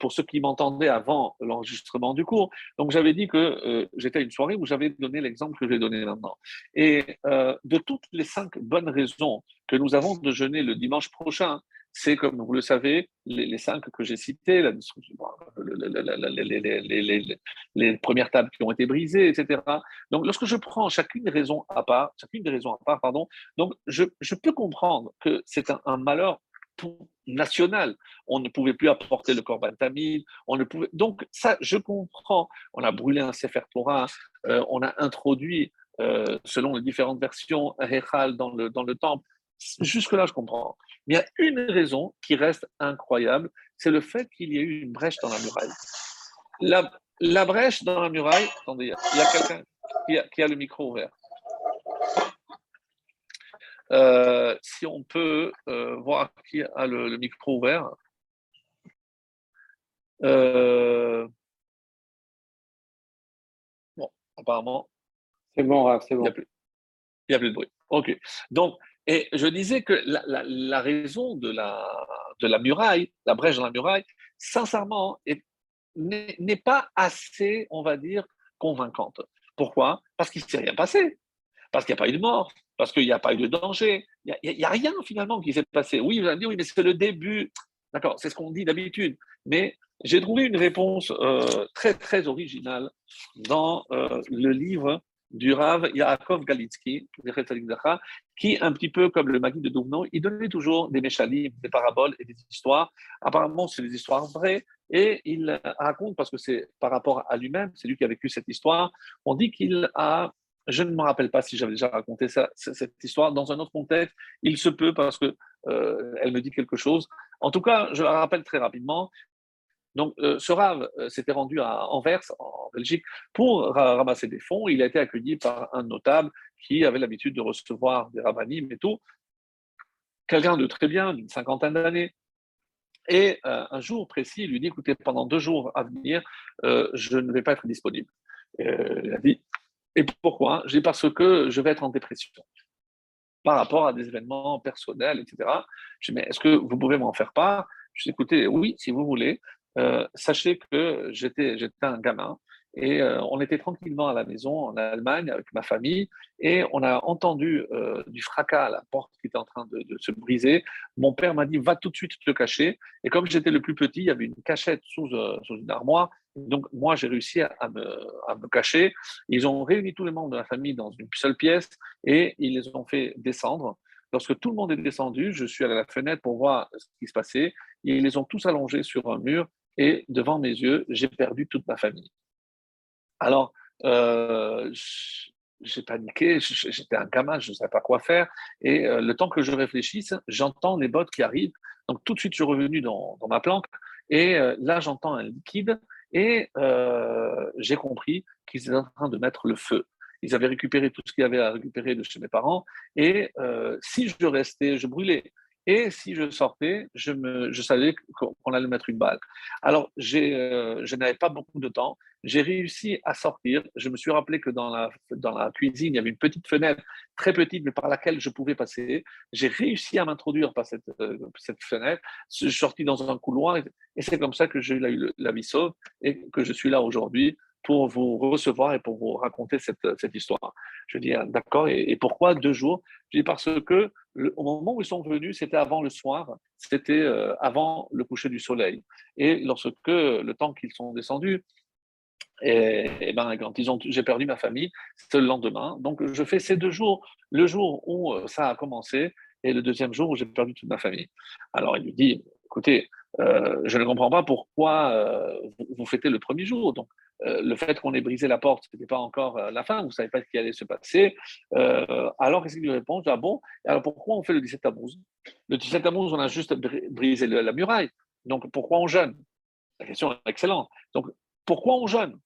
pour ceux qui m'entendaient avant l'enregistrement du cours. Donc, j'avais dit que euh, j'étais à une soirée où j'avais donné l'exemple que je vais donner maintenant. Et euh, de toutes les cinq bonnes raisons que nous avons de jeûner le dimanche prochain, c'est, comme vous le savez, les, cinq que j'ai citées, les, premières tables qui ont été brisées, etc. Donc, lorsque je prends chacune raison à part, chacune des raisons à part, pardon, donc je, peux comprendre que c'est un malheur national. On ne pouvait plus apporter le corban tamil. On ne pouvait... Donc, ça, je comprends. On a brûlé un Sefer Torah, euh, on a introduit, euh, selon les différentes versions, un dans le, dans le temple. Jusque-là, je comprends. Mais il y a une raison qui reste incroyable, c'est le fait qu'il y ait eu une brèche dans la muraille. La, la brèche dans la muraille, attendez, il y a quelqu'un qui a, qui a le micro ouvert. Euh, si on peut euh, voir qui a le, micro ouvert. Euh, bon, apparemment. C'est bon, c'est bon. Il n'y a, plus de bruit. OK. Donc, et je disais que la, raison de la, de la muraille, la brèche dans la muraille, sincèrement, n'est pas assez, on va dire, convaincante. Pourquoi? Parce qu'il ne s'est rien passé parce qu'il n'y a pas eu de mort, parce qu'il n'y a pas eu de danger. Il n'y a, rien finalement qui s'est passé. Oui, vous allez me dire, oui, mais c'est le début. D'accord, c'est ce qu'on dit d'habitude. Mais j'ai trouvé une réponse euh, très, très originale dans euh, le livre du Rav Yaakov Galitsky, qui, un petit peu comme le Magui de Douvno, il donnait toujours des méchalim, des paraboles et des histoires. Apparemment, c'est des histoires vraies. Et il raconte, parce que c'est par rapport à lui-même, c'est lui qui a vécu cette histoire, on dit qu'il a je ne me rappelle pas si j'avais déjà raconté cette histoire dans un autre contexte. Il se peut parce que euh, elle me dit quelque chose. En tout cas, je la rappelle très rapidement. Donc, euh, ce Rav euh, s'était rendu à Anvers, en Belgique, pour ramasser des fonds. Il a été accueilli par un notable qui avait l'habitude de recevoir des rabbinim et tout. Quelqu'un de très bien, d'une cinquantaine d'années. Et un jour précis, il lui dit écoutez, pendant deux jours à venir, je ne vais pas être disponible. il a dit et pourquoi? Parce que je vais être en dépression par rapport à des événements personnels, etc. Je dis, mais est-ce que vous pouvez m'en faire part? Je dis, écoutez, oui, si vous voulez. Euh, sachez que j'étais un gamin et euh, on était tranquillement à la maison en Allemagne avec ma famille et on a entendu euh, du fracas à la porte qui était en train de, se briser. Mon père m'a dit va tout de suite te cacher. Et comme j'étais le plus petit, il y avait une cachette sous une armoire. Donc moi j'ai réussi à me, cacher. Ils ont réuni tous les membres de la famille dans une seule pièce et ils les ont fait descendre. Lorsque tout le monde est descendu, je suis allé à la fenêtre pour voir ce qui se passait. Ils les ont tous allongés sur un mur et devant mes yeux, j'ai perdu toute ma famille. Alors, euh, j'ai paniqué, j'étais un gamin, je ne savais pas quoi faire. Et euh, le temps que je réfléchisse, j'entends les bottes qui arrivent. Donc tout de suite, je suis revenu dans, ma planque. Et euh, là, j'entends un liquide. Et j'ai compris qu'ils étaient en train de mettre le feu. Ils avaient récupéré tout ce qu'il y avait à récupérer de chez mes parents. Et si je restais, je brûlais. Et si je sortais, je, savais qu'on allait mettre une balle. Alors, euh, je n'avais pas beaucoup de temps. J'ai réussi à sortir. Je me suis rappelé que dans la, la cuisine, il y avait une petite fenêtre, très petite, mais par laquelle je pouvais passer. J'ai réussi à m'introduire par cette, euh, fenêtre. Je suis sorti dans un couloir et c'est comme ça que j'ai eu la, vie sauve et que je suis là aujourd'hui pour vous recevoir et pour vous raconter cette, cette histoire. Je dis, ah, d'accord, et, pourquoi deux jours? Je dis, parce que au moment où ils sont venus, c'était avant le soir, c'était euh, avant le coucher du soleil. Et lorsque le temps qu'ils sont descendus, et, ben, quand ils ont, j'ai perdu ma famille, c'était le lendemain. Donc, je fais ces deux jours, le jour où euh, ça a commencé et le deuxième jour où j'ai perdu toute ma famille. Alors, il lui dit, écoutez, euh, je ne comprends pas pourquoi vous, vous, fêtez le premier jour. Donc, euh, le fait qu'on ait brisé la porte, ce n'était pas encore euh, la fin, vous ne savez pas ce qui allait se passer. Euh, alors, qu'est-ce qu'il lui répond Ah bon, alors pourquoi on fait le 17 Tammuz Le 17 Tammuz, on a juste brisé la muraille. Donc, pourquoi on jeûne? La question est excellente. Donc, pourquoi on jeûne?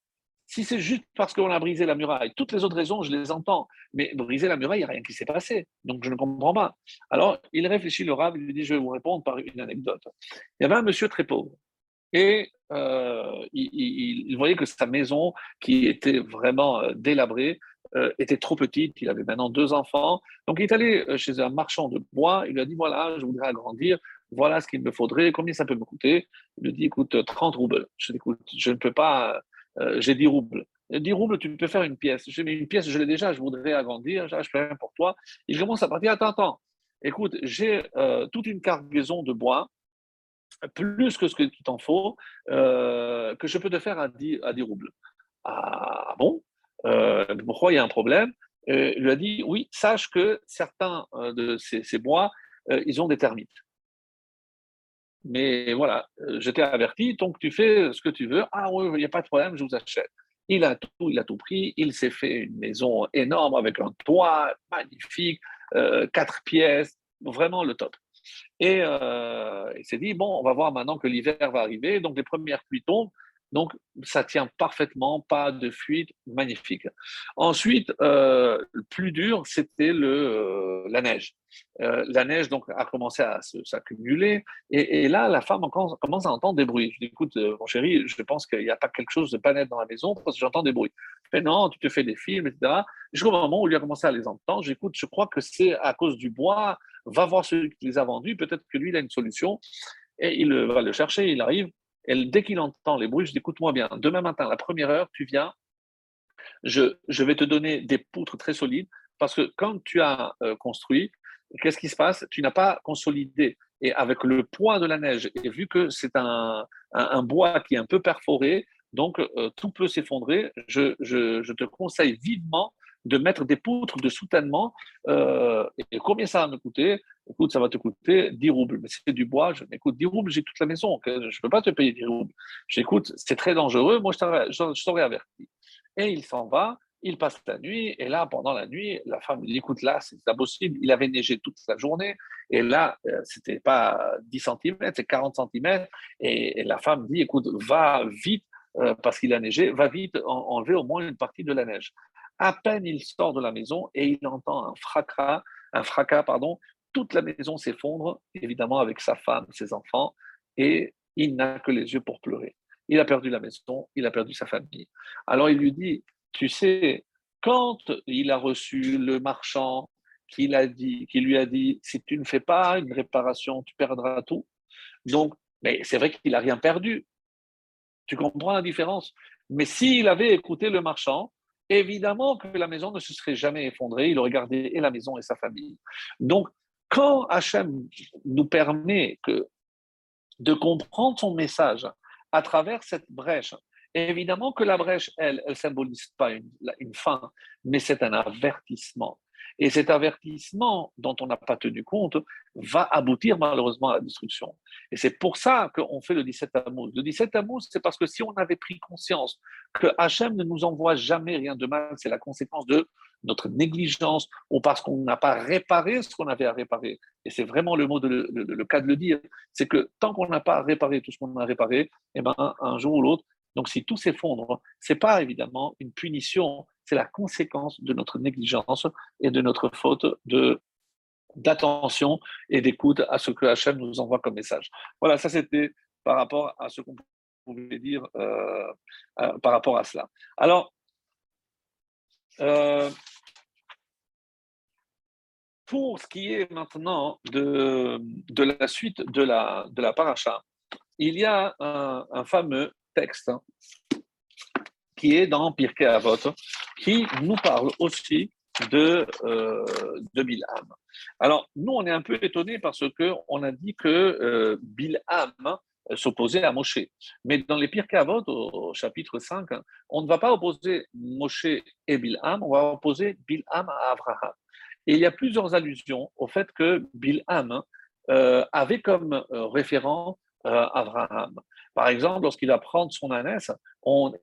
Si c'est juste parce qu'on a brisé la muraille, toutes les autres raisons, je les entends. Mais briser la muraille, il n'y a rien qui s'est passé. Donc, je ne comprends pas. Alors, il réfléchit, le rave, il lui dit Je vais vous répondre par une anecdote. Il y avait un monsieur très pauvre. Et euh, il, voyait que sa maison, qui était vraiment euh, délabrée, euh, était trop petite. Il avait maintenant deux enfants. Donc, il est allé chez un marchand de bois. Il lui a dit Voilà, je voudrais agrandir. Voilà ce qu'il me faudrait. Combien ça peut me coûter? Il lui dit Écoute, 30 roubles. Je Écoute, je ne peux pas. j'ai 10 roubles. 10 roubles, tu peux faire une pièce. Je dis, une pièce, je l'ai déjà, je voudrais agrandir, je fais rien pour toi. Il commence à partir, attends, attends, écoute, j'ai toute une cargaison de bois, plus que ce tu t'en faut, euh, que je peux te faire à 10, à 10 roubles. Ah bon? Euh, Pourquoi il y a un problème? Euh, Il lui a dit Oui, sache que certains de ces, bois, ils ont des termites. Mais voilà, je t'ai averti, donc tu fais ce que tu veux. Ah oui, il n'y a pas de problème, je vous achète. Il a tout, il a tout pris. Il s'est fait une maison énorme avec un toit magnifique, quatre pièces, vraiment le top. Et euh, il s'est dit, bon, on va voir maintenant que l'hiver va arriver, donc les premières pluies tombent, donc ça tient parfaitement, pas de fuite, magnifique. Ensuite, euh, le plus dur, c'était le, euh, la neige. la neige donc a commencé à s'accumuler, et, là, la femme commence à entendre des bruits. Je dis, écoute, mon chéri, je pense qu'il n'y a pas quelque chose de pas net dans la maison parce que j'entends des bruits. Mais non, tu te fais des films, etc. Jusqu'au moment où il a commencé à les entendre, j'écoute, je crois que c'est à cause du bois, va voir celui qui les a vendus, peut-être que lui, il a une solution, et il va le chercher, il arrive, dès qu'il entend les bruits, je dis, écoute-moi bien, demain matin, la première heure, tu viens, je, vais te donner des poutres très solides, parce que quand tu as euh, construit, qu'est-ce qui se passe? Tu n'as pas consolidé. Et avec le poids de la neige, et vu que c'est un, bois qui est un peu perforé, donc euh, tout peut s'effondrer, je, te conseille vivement de mettre des poutres de soutènement. Euh, et combien ça va me coûter? Écoute, ça va te coûter 10 roubles. Mais c'est du bois. Je m'écoute 10 roubles, j'ai toute la maison. Je ne peux pas te payer 10 roubles. J'écoute, c'est très dangereux. Moi, je t'aurais averti. Et il s'en va. Il passe la nuit, et là, pendant la nuit, la femme dit Écoute, là, c'est impossible. Il avait neigé toute la journée, et là, euh, c'était pas 10 cm, c'est 40 cm. Et, la femme dit Écoute, va vite, euh, parce qu'il a neigé, va vite enlever au moins une partie de la neige. À peine il sort de la maison et il entend un fracas, un fracas, pardon. Toute la maison s'effondre, évidemment avec sa femme, ses enfants, et il n'a que les yeux pour pleurer. Il a perdu la maison, il a perdu sa famille. Alors il lui dit, tu sais, quand il a reçu le marchand qui, a dit, qui lui a dit, si tu ne fais pas une réparation, tu perdras tout. Donc, mais c'est vrai qu'il n'a rien perdu. Tu comprends la différence? Mais s'il avait écouté le marchand, évidemment que la maison ne se serait jamais effondrée, il aurait gardé et la maison et sa famille. Donc, quand Hachem nous permet de comprendre son message à travers cette brèche, évidemment que la brèche, elle, elle symbolise pas une fin, mais c'est un avertissement. Et cet avertissement dont on n'a pas tenu compte va aboutir malheureusement à la destruction. Et c'est pour ça qu'on fait le 17 Tammuz. Le 17 Tammuz, c'est parce que si on avait pris conscience que Hachem ne nous envoie jamais rien de mal, c'est la conséquence de notre négligence ou parce qu'on n'a pas réparé ce qu'on avait à réparer. Et c'est vraiment le cas de le dire, c'est que tant qu'on n'a pas réparé tout ce qu'on a réparé, eh ben, un jour ou l'autre, donc si tout s'effondre, c'est pas évidemment une punition, c'est la conséquence de notre négligence et de notre faute de d'attention et d'écoute à ce que Hachem nous envoie comme message. Voilà, ça c'était par rapport à ce qu'on pouvait dire euh, euh, par rapport à cela. Alors, euh, pour ce qui est maintenant de, de la suite de la, de la paracha, il y a un, fameux texte hein, qui est dans Pirkei Avot, qui nous parle aussi de, euh, Bilham. Alors, nous, on est un peu étonnés parce qu'on a dit que euh, Bilham s'opposait à Moshe. Mais dans les Pirkei Avot, au chapitre 5, on ne va pas opposer Moshe et Bilham, on va opposer Bilham à Abraham. Et il y a plusieurs allusions au fait que Bilham euh, avait comme euh, référent euh, Abraham. Par exemple, lorsqu'il va prendre son ânesse,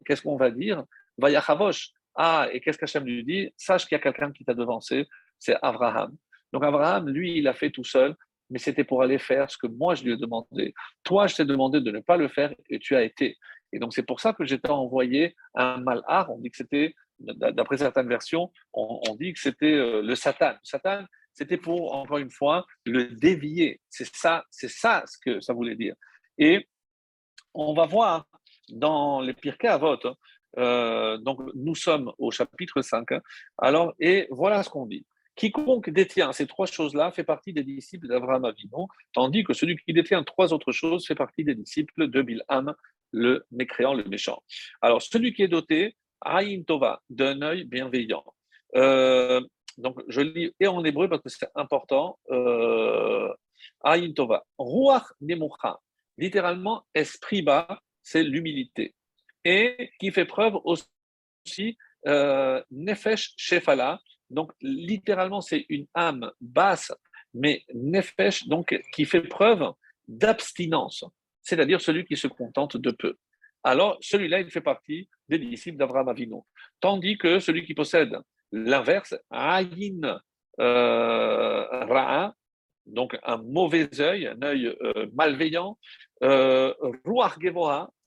qu'est-ce qu'on va dire? Vayachavosh. Ah, et qu'est-ce qu'Hachem lui dit? Sache qu'il y a quelqu'un qui t'a devancé, c'est Abraham. Donc Abraham, lui, il a fait tout seul, mais c'était pour aller faire ce que moi je lui ai demandé. Toi, je t'ai demandé de ne pas le faire et tu as été. Et donc c'est pour ça que j'étais envoyé un malhar. On dit que c'était, d'après certaines versions, on, dit que c'était euh, le Satan. Le Satan, c'était pour, encore une fois, le dévier. C'est ça, c'est ça ce que ça voulait dire. Et on va voir dans les Pirkei Avot, euh, donc nous sommes au chapitre 5, alors, et voilà ce qu'on dit. Quiconque détient ces trois choses-là fait partie des disciples d'Abraham Avinu, tandis que celui qui détient trois autres choses fait partie des disciples de Bilham, le mécréant, le méchant. Alors, celui qui est doté, Aïn Tova, d'un œil bienveillant. Euh, donc, je lis et en hébreu parce que c'est important. Euh, Aïn Tova. Ruach Nemucha, littéralement, esprit bas, c'est l'humilité. Et qui fait preuve aussi, euh, Nefesh Shefala, donc littéralement, c'est une âme basse, mais Nefesh, donc qui fait preuve d'abstinence c'est-à-dire celui qui se contente de peu. Alors, celui-là, il fait partie des disciples d'Abraham Avinu. Tandis que celui qui possède l'inverse, Ayin euh, Ra'a, donc un mauvais œil, un œil euh, malveillant, euh, Ruach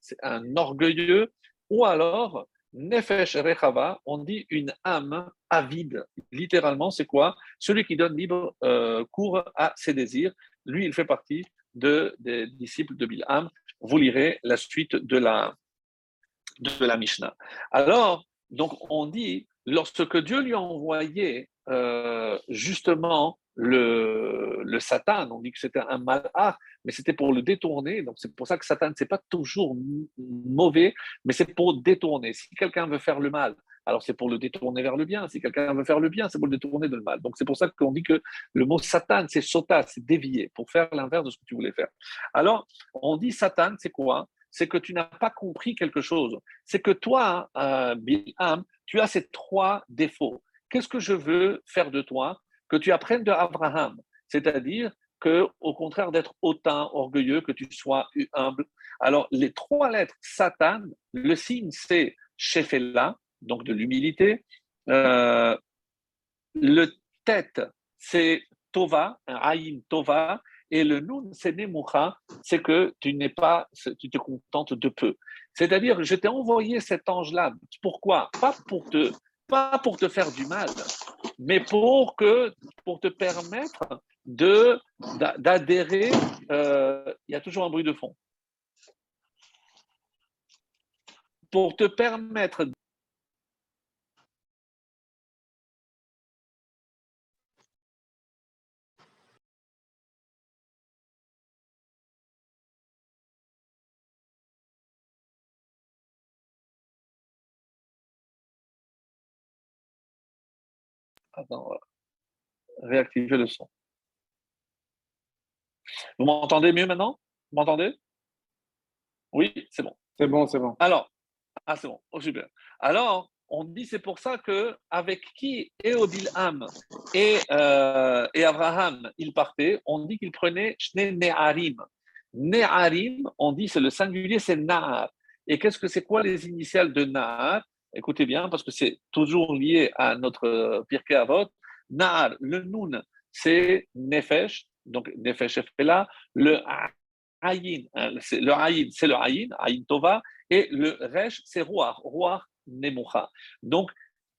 c'est un orgueilleux, ou alors Nefesh Rechava, on dit une âme avide. Littéralement, c'est quoi? Celui qui donne libre euh, cours à ses désirs. Lui, il fait partie de, des disciples de Bilham. Vous lirez la suite de la, de la Mishnah. Alors, donc on dit, lorsque Dieu lui a envoyé euh, justement le, Satan, on dit que c'était un malheur, mais c'était pour le détourner. Donc c'est pour ça que Satan, c'est pas toujours mauvais, mais c'est pour détourner. Si quelqu'un veut faire le mal, alors c'est pour le détourner vers le bien. Si quelqu'un veut faire le bien, c'est pour le détourner de le mal. Donc c'est pour ça qu'on dit que le mot Satan, c'est sota, c'est dévier, pour faire l'inverse de ce que tu voulais faire. Alors, on dit Satan, c'est quoi? C'est que tu n'as pas compris quelque chose. C'est que toi, euh, Bilham, tu as ces trois défauts. Qu'est-ce que je veux faire de toi? Que tu apprennes de Abraham, c'est-à-dire que, au contraire d'être hautain, orgueilleux, que tu sois humble. Alors, les trois lettres Satan, le signe c'est Shefela, donc de l'humilité. Euh, le tête, c'est Tova, un Aïn Tova, et le Nun, c'est Nemucha, c'est que tu n'es pas, tu te contentes de peu. C'est-à-dire, je t'ai envoyé cet ange-là. Pourquoi? Pas pour te, pas pour te faire du mal, mais pour te permettre d'adhérer. Euh, il y a toujours un bruit de fond. Pour te permettre Attends, réactiver le son. Vous m'entendez mieux maintenant? Vous m'entendez? Oui, c'est bon. C'est bon, c'est bon. Alors, ah, c'est bon, oh, super. Alors, on dit c'est pour ça que avec qui Eobilham et, euh, et Abraham ils partaient, on dit qu'ils prenaient Shne Ne'arim. Ne'arim, on dit c'est le singulier, c'est Nahar. Et qu'est-ce que c'est quoi les initiales de Nahar Écoutez bien, parce que c'est toujours lié à notre euh, Pirkei Avot. Nahar, le Nun, c'est Nefesh, donc Nefesh là. Le Ayin, hein, le Ayin, c'est le Ayin, Ayin Tova, et le Resh, c'est Ruach, Ruach Nemucha. Donc,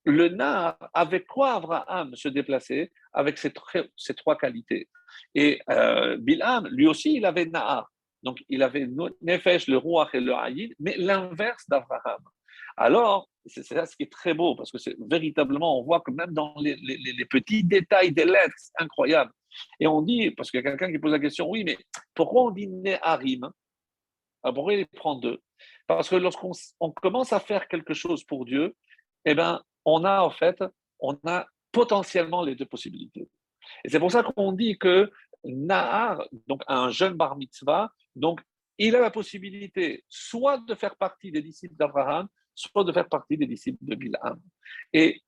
le Nahar, avec quoi Abraham se déplaçait? Avec ces, trois qualités. Et euh, Bilham, lui aussi, il avait Nahar. Donc, il avait Nefesh, le roi et le Haïd, mais l'inverse d'Abraham. Alors, c'est ça ce qui est très beau, parce que c'est véritablement, on voit que même dans les, petits détails des lettres, c'est incroyable. Et on dit, parce qu'il y a quelqu'un qui pose la question, oui, mais pourquoi on dit Neharim Alors, Pourquoi il prend deux? Parce que lorsqu'on on commence à faire quelque chose pour Dieu, eh bien, on a en fait, on a potentiellement les deux possibilités. Et c'est pour ça qu'on dit que Nahar, donc un jeune bar mitzvah, donc il a la possibilité soit de faire partie des disciples d'Abraham, soit de faire partie des disciples de Bilham. Et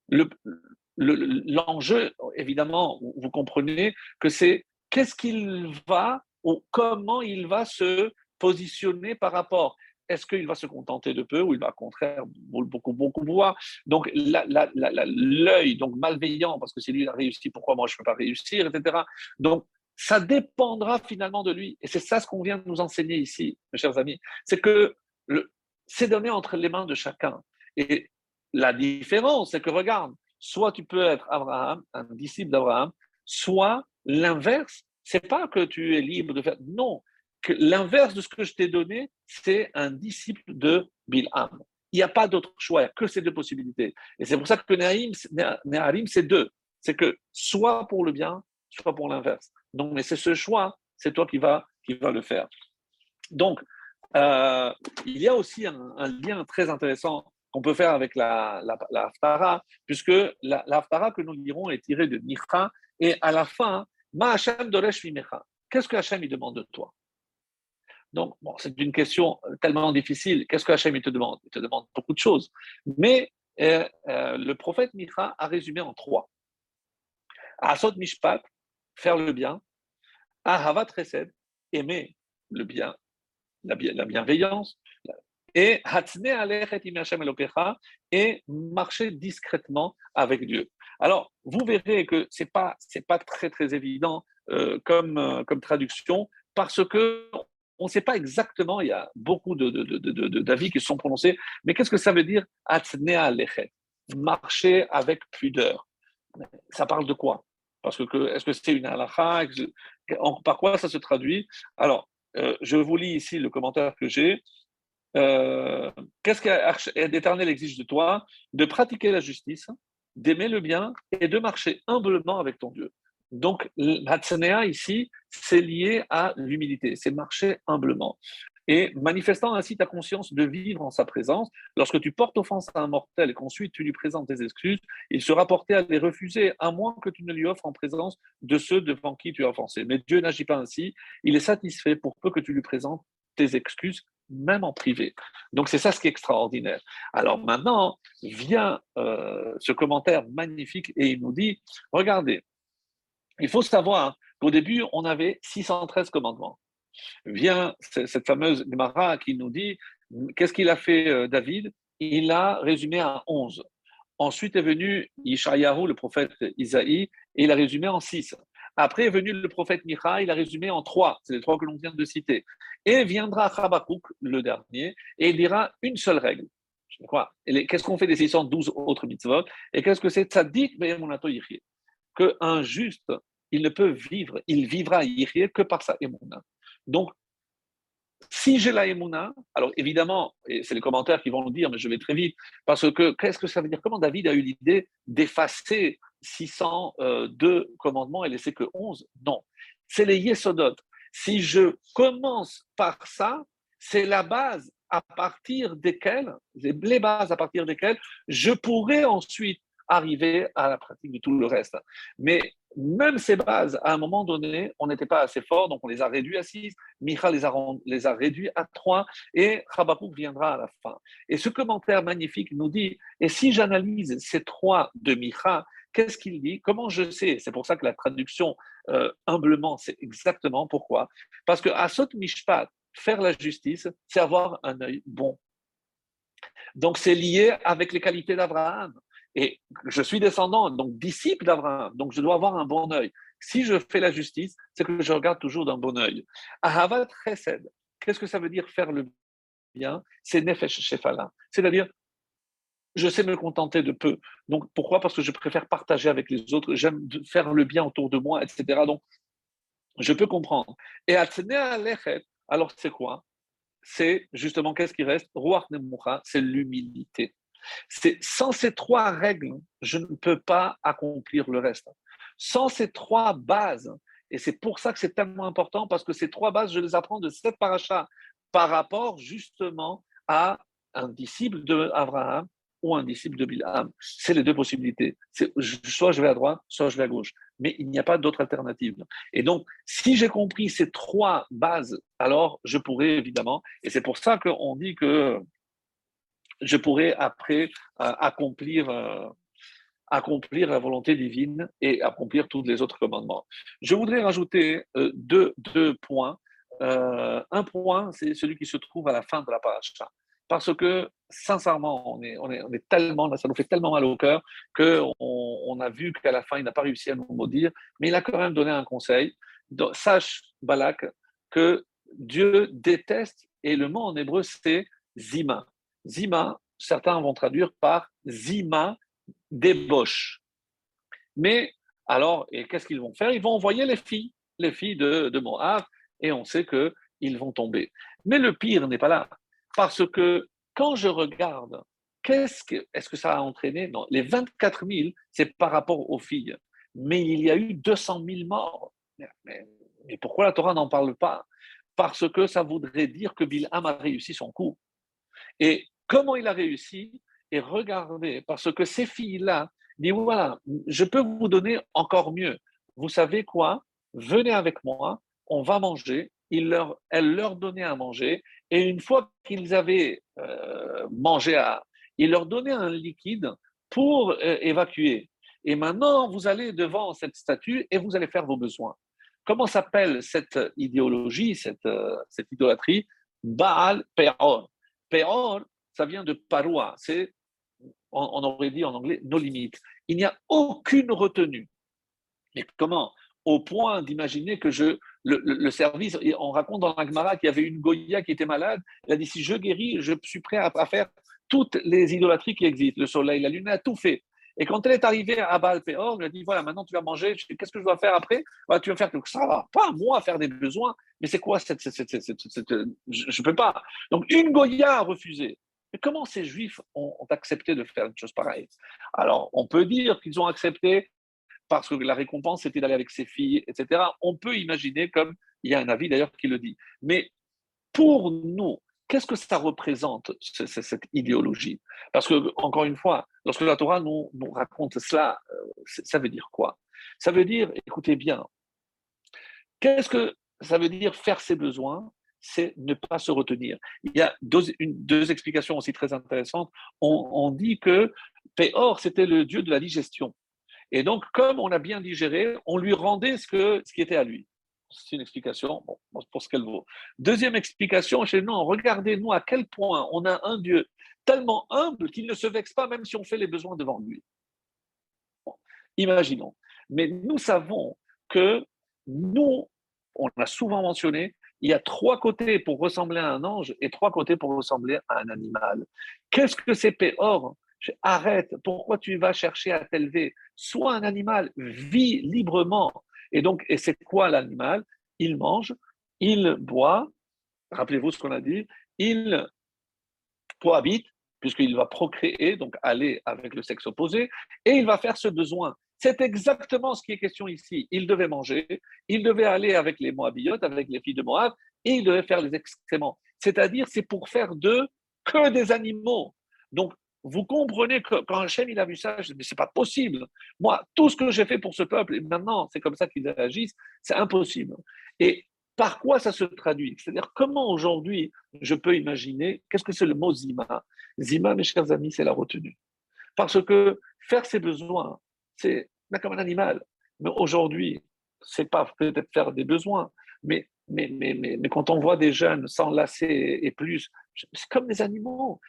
l'enjeu, évidemment, vous comprenez que c'est qu'est-ce qu'il va ou comment il va se positionner par rapport. Est-ce qu'il va se contenter de peu ou il va au contraire beaucoup, beaucoup voir Donc l'œil donc malveillant, parce que si lui a réussi, pourquoi moi je ne peux pas réussir, etc. Donc ça dépendra finalement de lui. Et c'est ça ce qu'on vient de nous enseigner ici, mes chers amis. C'est que c'est donné entre les mains de chacun. Et la différence, c'est que regarde, soit tu peux être Abraham, un disciple d'Abraham, soit l'inverse, c'est pas que tu es libre de faire. Non, que l'inverse de ce que je t'ai donné, c'est un disciple de Bilham. Il n'y a pas d'autre choix, que ces deux possibilités. Et c'est pour ça que Neharim, c'est deux. C'est que soit pour le bien, soit pour l'inverse. Donc, mais c'est ce choix, c'est toi qui vas, qui va le faire. Donc, euh, il y a aussi un, lien très intéressant qu'on peut faire avec la, la, puisque la, la que nous lirons est tirée de Micha, et à la fin, Ma Hashem Doresh Qu'est-ce que Hashem il demande de toi? Donc, bon, c'est une question tellement difficile. Qu'est-ce que Hashem il te demande? Il te demande beaucoup de choses. Mais euh, euh, le prophète Micha a résumé en trois. Asot Mishpat, faire le bien, Ahavat Chesed, aimer le bien, la, bienveillance, et et marcher discrètement avec Dieu. Alors, vous verrez que ce n'est pas, pas très, très évident euh, comme, euh, comme traduction, parce que on ne sait pas exactement, il y a beaucoup d'avis de, de, de, qui sont prononcés, mais qu'est-ce que ça veut dire Marcher avec pudeur. Ça parle de quoi? Parce que, est-ce que c'est une halakha? Par quoi ça se traduit? Alors, euh, je vous lis ici le commentaire que j'ai. Euh, qu'est-ce qu'Éternel exige de toi? De pratiquer la justice, d'aimer le bien et de marcher humblement avec ton Dieu. Donc, l'Hatsanea ici, c'est lié à l'humilité, c'est marcher humblement et manifestant ainsi ta conscience de vivre en sa présence. Lorsque tu portes offense à un mortel et qu'ensuite tu lui présentes tes excuses, il sera porté à les refuser, à moins que tu ne lui offres en présence de ceux devant qui tu as offensé. Mais Dieu n'agit pas ainsi, il est satisfait pour peu que tu lui présentes tes excuses, même en privé. Donc c'est ça ce qui est extraordinaire. Alors maintenant vient euh, ce commentaire magnifique et il nous dit, regardez, il faut savoir qu'au début, on avait 613 commandements vient cette fameuse Gemara qui nous dit qu'est-ce qu'il a fait euh, David? Il a résumé à 11. Ensuite est venu Ishayahu, le prophète Isaïe, et il a résumé en 6. Après est venu le prophète Micha, il a résumé en 3. C'est les trois que l'on vient de citer. Et viendra Habakkuk, le dernier, et il dira une seule règle. Qu'est-ce qu'on fait des 612 autres mitzvot? Et qu'est-ce que c'est? Tzadik Que un juste, il ne peut vivre, il vivra que par sa émouna. Donc, si j'ai la Emouna, alors évidemment, et c'est les commentaires qui vont nous dire, mais je vais très vite, parce que qu'est-ce que ça veut dire? Comment David a eu l'idée d'effacer 602 commandements et laisser que 11 Non, c'est les Yesodot. Si je commence par ça, c'est la base à partir desquelles, les bases à partir desquelles je pourrais ensuite arriver à la pratique de tout le reste. Mais même ces bases, à un moment donné, on n'était pas assez fort, donc on les a réduits à 6, Micha les a, les a réduits à 3, et Rabakouk viendra à la fin. Et ce commentaire magnifique nous dit, et si j'analyse ces trois de Micha, qu'est-ce qu'il dit? Comment je sais? C'est pour ça que la traduction, euh, humblement, c'est exactement pourquoi. Parce que Asot Mishpat, faire la justice, c'est avoir un œil bon. Donc c'est lié avec les qualités d'Abraham. Et je suis descendant, donc disciple d'Abraham, donc je dois avoir un bon œil. Si je fais la justice, c'est que je regarde toujours d'un bon œil. Ahavat chesed, qu'est-ce que ça veut dire faire le bien? C'est nefesh shefala, c'est-à-dire je sais me contenter de peu. Donc pourquoi? Parce que je préfère partager avec les autres, j'aime faire le bien autour de moi, etc. Donc je peux comprendre. Et Alors c'est quoi? C'est justement qu'est-ce qui reste? C'est l'humilité. C'est sans ces trois règles, je ne peux pas accomplir le reste. Sans ces trois bases, et c'est pour ça que c'est tellement important, parce que ces trois bases, je les apprends de cette paracha par rapport justement à un disciple d'Abraham ou un disciple de Bilham. C'est les deux possibilités. Soit je vais à droite, soit je vais à gauche. Mais il n'y a pas d'autre alternative. Et donc, si j'ai compris ces trois bases, alors je pourrais évidemment, et c'est pour ça qu'on dit que je pourrais après euh, accomplir, euh, accomplir la volonté divine et accomplir tous les autres commandements. Je voudrais rajouter euh, deux, deux, points. un point, c'est celui qui se trouve à la fin de la page parce que sincèrement, on est, on est, tellement, ça nous fait tellement mal au cœur qu'on on a vu qu'à la fin, il n'a pas réussi à nous maudire, mais il a quand même donné un conseil. sache, Balak, que Dieu déteste, et le mot en hébreu, c'est zima. Zima, certains vont traduire par zima, débauche. Mais alors, et qu'est-ce qu'ils vont faire? Ils vont envoyer les filles, les filles de, de Moab, et on sait qu'ils vont tomber. Mais le pire n'est pas là. Parce que quand je regarde, qu'est-ce que, est-ce que ça a entraîné? Non, les 24 000, c'est par rapport aux filles. Mais il y a eu 200 000 morts. Mais, pourquoi la Torah n'en parle pas? Parce que ça voudrait dire que Bilham a réussi son coup. Et comment il a réussi Et regardez, parce que ces filles-là disent voilà, je peux vous donner encore mieux. Vous savez quoi? Venez avec moi, on va manger. Leur, elle leur donnait à manger et une fois qu'ils avaient euh, mangé, à, il leur donnait un liquide pour euh, évacuer. Et maintenant, vous allez devant cette statue et vous allez faire vos besoins. Comment s'appelle cette idéologie, cette, euh, cette idolâtrie? Baal Peor. Peor, ça vient de Paroa. C'est, on, aurait dit en anglais, nos limites. Il n'y a aucune retenue. Mais comment? Au point d'imaginer que je, le, service, on raconte dans l'Agmara qu'il y avait une Goya qui était malade. Il a dit si je guéris, je suis prêt à, faire toutes les idolâtries qui existent, le soleil, la lune, elle a tout fait. Et quand elle est arrivée à Baal Peor, elle a dit voilà, maintenant tu vas manger, qu'est-ce que je dois faire après? Tu vas faire que ça va pas moi faire des besoins, mais c'est quoi cette, Je ne peux pas. Donc une Goya a refusé. Comment ces juifs ont accepté de faire une chose pareille? Alors, on peut dire qu'ils ont accepté parce que la récompense c'était d'aller avec ses filles, etc. On peut imaginer comme, il y a un avis d'ailleurs qui le dit. Mais pour nous, qu'est-ce que ça représente, cette idéologie? Parce que, encore une fois, lorsque la Torah nous, raconte cela, euh, ça veut dire quoi? Ça veut dire, écoutez bien, qu'est-ce que ça veut dire faire ses besoins? C'est ne pas se retenir. Il y a deux, explications aussi très intéressantes. On, dit que Péor, c'était le dieu de la digestion. Et donc, comme on a bien digéré, on lui rendait ce, que, ce qui était à lui. C'est une explication pour ce qu'elle vaut. Deuxième explication, chez nous, regardez-nous à quel point on a un Dieu tellement humble qu'il ne se vexe pas même si on fait les besoins devant lui. imaginons. Mais nous savons que nous, on a souvent mentionné, il y a trois côtés pour ressembler à un ange et trois côtés pour ressembler à un animal. Qu'est-ce que c'est Péor? Arrête, pourquoi tu vas chercher à t'élever? Sois un animal, vis librement. Et donc, et c'est quoi l'animal? Il mange, il boit, rappelez-vous ce qu'on a dit, il cohabite, puisqu'il va procréer, donc aller avec le sexe opposé, et il va faire ce besoin. C'est exactement ce qui est question ici. Il devait manger, il devait aller avec les Moabiotes, avec les filles de Moab, et il devait faire les excréments. C'est-à-dire, c'est pour faire d'eux que des animaux. Donc, vous comprenez que quand Hachem il a vu ça, je dis, mais c'est pas possible. Moi, tout ce que j'ai fait pour ce peuple, et maintenant c'est comme ça qu'ils agissent, c'est impossible. Et par quoi ça se traduit? C'est-à-dire comment aujourd'hui je peux imaginer, qu'est-ce que c'est le mot zima? Zima, mes chers amis, c'est la retenue. Parce que faire ses besoins, c'est comme un animal. Mais aujourd'hui, c'est pas peut-être faire des besoins, mais mais, mais, mais, quand on voit des jeunes s'enlacer et plus, c'est comme des animaux.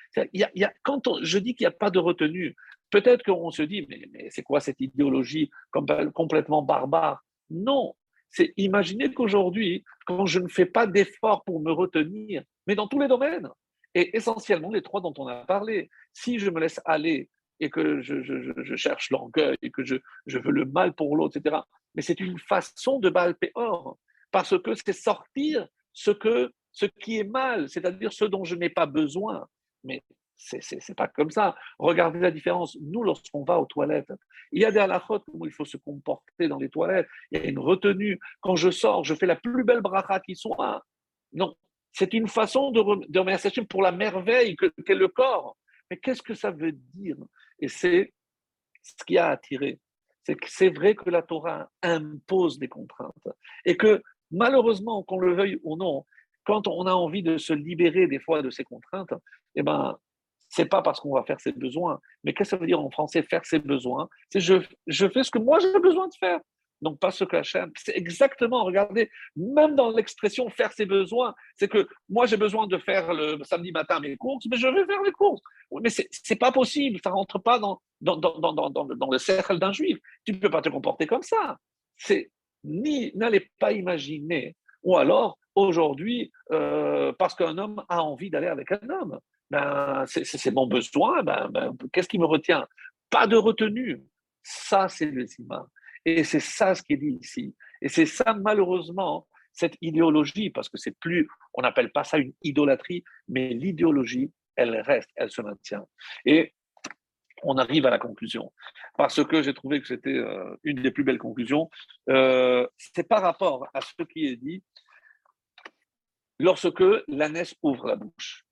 Quand je dis qu'il n'y a pas de retenue, peut-être qu'on se dit, mais, c'est quoi cette idéologie complètement barbare? Non, c'est imaginer qu'aujourd'hui, quand je ne fais pas d'efforts pour me retenir, mais dans tous les domaines, et essentiellement les trois dont on a parlé, si je me laisse aller et que je, je, cherche l'orgueil et que je, je, veux le mal pour l'autre, etc., mais c'est une façon de balper or parce que c'est sortir ce que ce qui est mal, c'est-à-dire ce dont je n'ai pas besoin. Mais c'est n'est pas comme ça. Regardez la différence. Nous, lorsqu'on va aux toilettes, il y a des halakhot comment il faut se comporter dans les toilettes. Il y a une retenue. Quand je sors, je fais la plus belle bracha qui soit. Non, c'est une façon de remercier pour la merveille qu'est le corps. Mais qu'est-ce que ça veut dire? Et c'est ce qui a attiré. C'est que c'est vrai que la Torah impose des contraintes. Et que malheureusement, qu'on le veuille ou non, quand on a envie de se libérer des fois de ces contraintes, eh ben, c'est pas parce qu'on va faire ses besoins. Mais qu'est-ce que ça veut dire en français faire ses besoins? C'est je, je fais ce que moi j'ai besoin de faire. Donc pas ce que Hachem. C'est exactement, regardez, même dans l'expression faire ses besoins, c'est que moi j'ai besoin de faire le samedi matin mes courses, mais je vais faire les courses. Mais c'est n'est pas possible, ça rentre pas dans, dans, dans, dans, dans le cercle d'un juif. Tu ne peux pas te comporter comme ça. C'est ni n'allez pas imaginer, ou alors aujourd'hui, euh, parce qu'un homme a envie d'aller avec un homme ben, c'est mon besoin, ben, ben, qu'est-ce qui me retient? Pas de retenue. Ça, c'est le zima. Et c'est ça ce qui est dit ici. Et c'est ça, malheureusement, cette idéologie, parce que c'est plus, on n'appelle pas ça une idolâtrie, mais l'idéologie, elle reste, elle se maintient. Et on arrive à la conclusion. Parce que j'ai trouvé que c'était euh, une des plus belles conclusions. Euh, c'est par rapport à ce qui est dit lorsque l'ânesse ouvre la bouche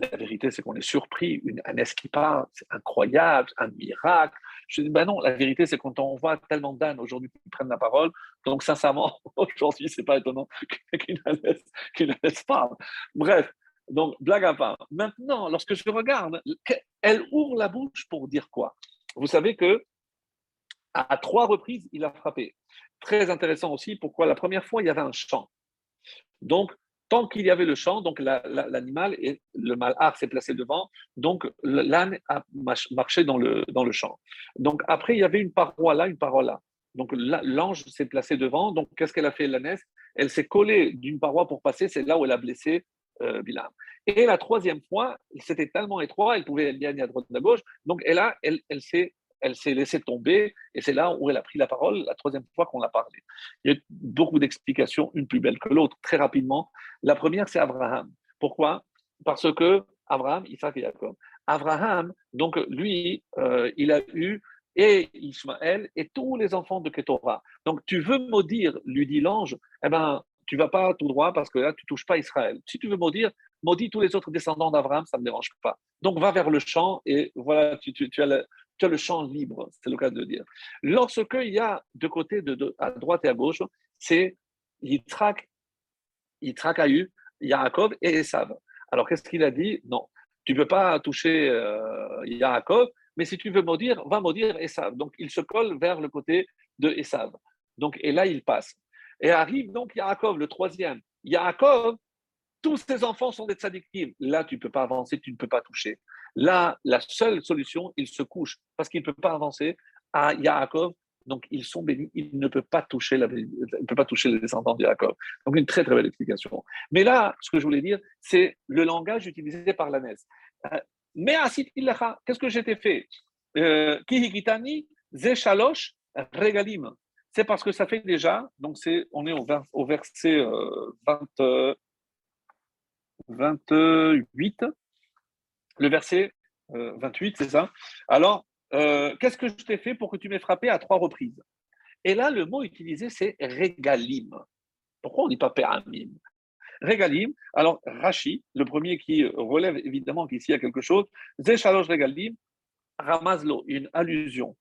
la vérité, c'est qu'on est surpris. Une, un qui parle, c'est incroyable, un miracle. Je dis, ben non, la vérité, c'est quand on voit tellement d'ânes aujourd'hui qui prennent la parole. Donc, sincèrement, aujourd'hui, c'est pas étonnant qu'une ânesse parle. Bref, donc, blague à part. Maintenant, lorsque je regarde, elle ouvre la bouche pour dire quoi? Vous savez que à trois reprises, il a frappé. Très intéressant aussi, pourquoi? La première fois, il y avait un chant. Donc, tant qu'il y avait le champ, donc l'animal et le malheur s'est placé devant, donc l'âne a marché dans le, dans le champ. Donc après, il y avait une paroi là, une paroi là. Donc l'ange s'est placé devant. Donc qu'est-ce qu'elle a fait, l'ânesse Elle s'est collée d'une paroi pour passer. C'est là où elle a blessé euh, Bilam. Et la troisième fois, c'était tellement étroit, elle pouvait aller à droite, à gauche. Donc elle a, elle, elle s'est elle s'est laissée tomber et c'est là où elle a pris la parole la troisième fois qu'on a parlé. Il y a beaucoup d'explications, une plus belle que l'autre, très rapidement. La première, c'est Abraham. Pourquoi? Parce que Abraham, Isaac et Jacob. Abraham, donc lui, euh, il a eu et Ismaël et tous les enfants de Ketorah. Donc tu veux maudire, lui dit l'ange, eh ben tu vas pas tout droit parce que là tu touches pas Israël. Si tu veux maudire, maudis tous les autres descendants d'Abraham, ça ne me dérange pas. Donc va vers le champ et voilà, tu, tu, tu as le, tu le champ libre, c'est le cas de dire. Lorsque il y a de côté, à droite et à gauche, c'est Yitzhak, Yitzhak a eu Yaakov et Esav. Alors qu'est-ce qu'il a dit? Non, tu ne peux pas toucher euh, Yaakov, mais si tu veux maudire, va maudire Esav. Donc il se colle vers le côté de Esav. Donc, et là, il passe. Et arrive donc Yaakov, le troisième. Yaakov, tous ses enfants sont des tzadikim. Là, tu ne peux pas avancer, tu ne peux pas toucher. Là, la seule solution, il se couche parce qu'il ne peut pas avancer à Yaakov. Donc, ils sont bénis. Il ne peut pas toucher, la, il peut pas toucher les descendants de Yaakov. Donc, une très, très belle explication. Mais là, ce que je voulais dire, c'est le langage utilisé par l'ânesse. Euh, mais qu'est-ce que j'étais fait? Euh, Kihikitani, Zeshalosh, Regalim. C'est parce que ça fait déjà, donc c'est, on est au, verset 20, euh, 28, le verset 28, euh, c'est ça? Alors, euh, qu'est-ce que je t'ai fait pour que tu m'aies frappé à trois reprises? Et là, le mot utilisé, c'est regalim. Pourquoi on ne dit pas péramim Regalim, alors Rashi, le premier qui relève évidemment qu'ici il y a quelque chose, Zeshalosh regalim, Ramazlo, une allusion.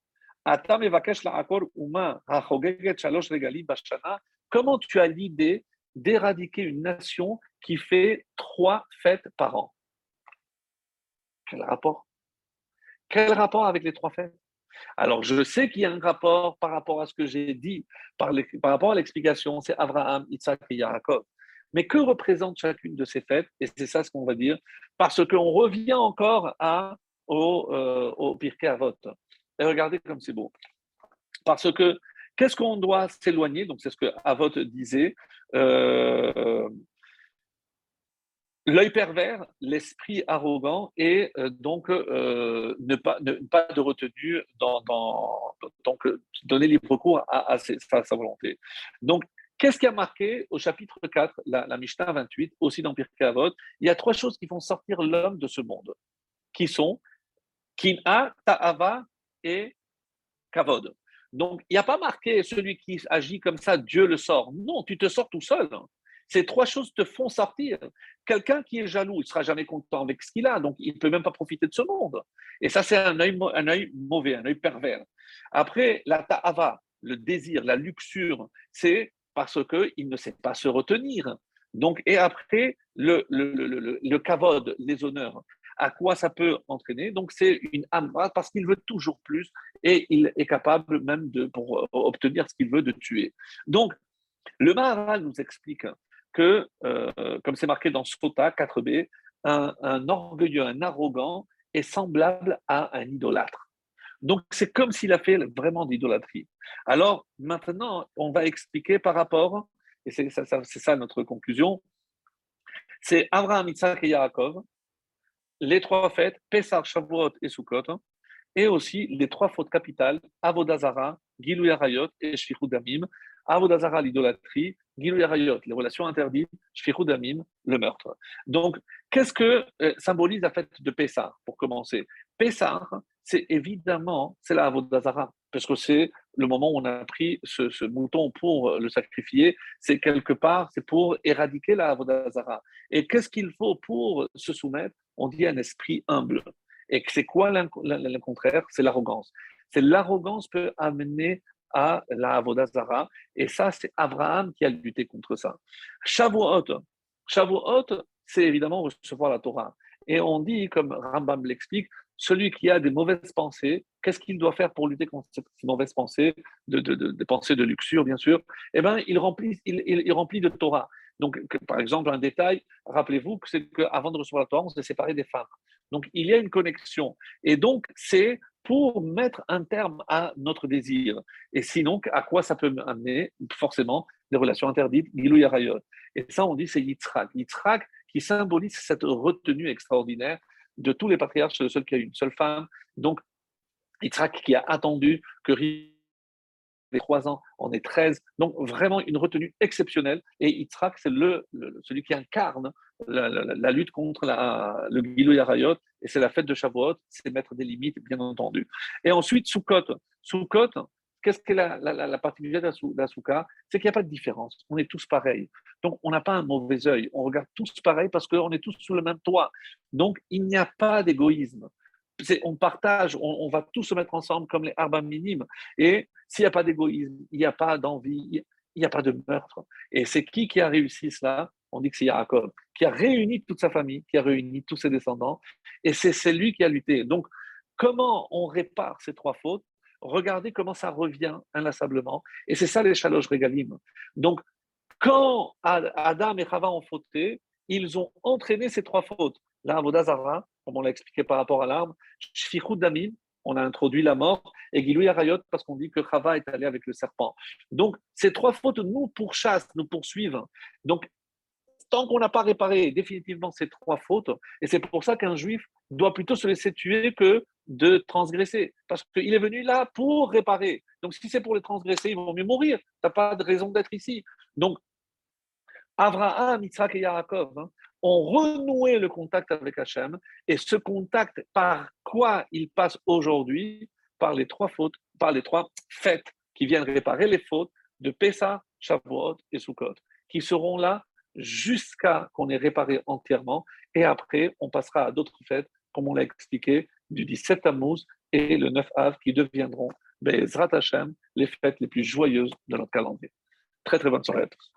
Comment tu as l'idée d'éradiquer une nation qui fait trois fêtes par an? Quel rapport? Quel rapport avec les trois fêtes Alors, je sais qu'il y a un rapport par rapport à ce que j'ai dit, par, rapport à l'explication, c'est Abraham, Isaac et Yaakov. Mais que représente chacune de ces fêtes? Et c'est ça ce qu'on va dire, parce qu'on revient encore à, au, euh, Pirkei Avot. Et regardez comme c'est beau. Parce que qu'est-ce qu'on doit s'éloigner? Donc, c'est ce que Avot disait. Euh, L'œil pervers, l'esprit arrogant et euh, donc euh, ne, pas, ne pas de retenue dans, donc donner libre cours à, sa, volonté. Donc Qu'est-ce qui a marqué au chapitre 4, la, la Mishnah 28, aussi dans Pirkei Il y a trois choses qui font sortir l'homme de ce monde, qui sont Kin'a, Ta'ava et Kavod. Donc, il n'y a pas marqué celui qui agit comme ça, Dieu le sort. Non, tu te sors tout seul. Ces trois choses te font sortir. Quelqu'un qui est jaloux, il ne sera jamais content avec ce qu'il a, donc il ne peut même pas profiter de ce monde. Et ça, c'est un œil, mauvais, un œil pervers. Après, la ta'ava, le désir, la luxure, c'est parce qu'il ne sait pas se retenir. Donc, et après, le, le kavod, les honneurs, à quoi ça peut entraîner? Donc, c'est une amra parce qu'il veut toujours plus et il est capable même de, pour obtenir ce qu'il veut, de tuer. Donc, le Maharal nous explique que, euh, comme c'est marqué dans Sota 4b, un, orgueilleux, un arrogant est semblable à un idolâtre. Donc c'est comme s'il a fait vraiment d'idolâtrie. Alors maintenant, on va expliquer par rapport, et c'est ça, notre conclusion, c'est Abraham, Isaac et Yaakov, les trois fêtes, Pessah, Shavuot et Sukkot, et aussi les trois fautes capitales, Avodazara, Gilou Yarayot et Shfichud Damim. Avodazara, l'idolâtrie, Gilou Yarayot, les relations interdites, Shfichud Damim, le meurtre. Donc, qu'est-ce que euh, symbolise la fête de Pessah, pour commencer? Pessah, c'est évidemment, c'est la Avodazara, parce que c'est le moment où on a pris ce, mouton pour le sacrifier, c'est quelque part, c'est pour éradiquer la Avodazara. Et qu'est-ce qu'il faut pour se soumettre? On dit un esprit humble. Et c'est quoi le contraire? C'est l'arrogance. C'est l'arrogance peut amener à la Avodazara. Et ça, c'est Abraham qui a lutté contre ça. Shavuot. Shavuot, c'est évidemment recevoir la Torah. Et on dit, comme Rambam l'explique, celui qui a des mauvaises pensées, qu'est-ce qu'il doit faire pour lutter contre ces mauvaises pensées, de, des pensées de luxure, bien sûr? Eh bien, il remplit, il, remplit de Torah. Donc, par exemple, un détail, rappelez-vous c'est qu'avant de recevoir la Torah, on s'est séparé des femmes. Donc, il y a une connexion. Et donc, c'est pour mettre un terme à notre désir. Et sinon, à quoi ça peut amener Forcément, des relations interdites, Gilou Yarayot. Et ça, on dit, c'est Yitzhak. Yitzhak qui symbolise cette retenue extraordinaire de tous les patriarches, c'est le seul qui a une seule femme. Donc, Yitzhak qui a attendu que les trois ans, on est 13. Donc, vraiment une retenue exceptionnelle. Et Yitzhak, c'est le, celui qui incarne la, lutte contre la, le Gilou Yarayot. Et c'est la fête de Shavuot, c'est mettre des limites, bien entendu. Et ensuite, Sukkot. Sukkot, Qu'est-ce que la, la, particularité d'Asuka C'est qu'il n'y a pas de différence. On est tous pareils. Donc, on n'a pas un mauvais œil. On regarde tous pareil parce qu'on est tous sous le même toit. Donc, il n'y a pas d'égoïsme. On partage, on, va tous se mettre ensemble comme les arbres minimes. Et s'il n'y a pas d'égoïsme, il n'y a pas d'envie, il n'y a pas de meurtre. Et c'est qui qui a réussi cela? On dit que c'est Jacob, qui a réuni toute sa famille, qui a réuni tous ses descendants. Et c'est lui qui a lutté. Donc, comment on répare ces trois fautes? Regardez comment ça revient inlassablement. Et c'est ça les chaloches. Donc, quand Adam et Chava ont fauté, ils ont entraîné ces trois fautes. La Avodazara, comme on l'a expliqué par rapport à l'arbre, Shfichud Damim, on a introduit la mort, et Gilou Yarayot, parce qu'on dit que Chava est allé avec le serpent. Donc, ces trois fautes nous pourchassent, nous poursuivent. Donc, tant qu'on n'a pas réparé définitivement ces trois fautes, et c'est pour ça qu'un juif doit plutôt se laisser tuer que de transgresser, parce qu'il est venu là pour réparer. Donc si c'est pour les transgresser, ils vont mieux mourir. Tu n'as pas de raison d'être ici. Donc, Abraham, Yitzhak et Yaakov hein, ont renoué le contact avec Hachem, et ce contact, par quoi il passe aujourd'hui? Par les trois fautes, par les trois fêtes qui viennent réparer les fautes de Pessah, Shavuot et Sukkot, qui seront là jusqu'à qu'on ait réparé entièrement, et après, on passera à d'autres fêtes comme on l'a expliqué, du 17 Tammuz et le 9 Av, qui deviendront, Bezrat Hashem, les fêtes les plus joyeuses de notre calendrier. Très très bonne soirée à tous.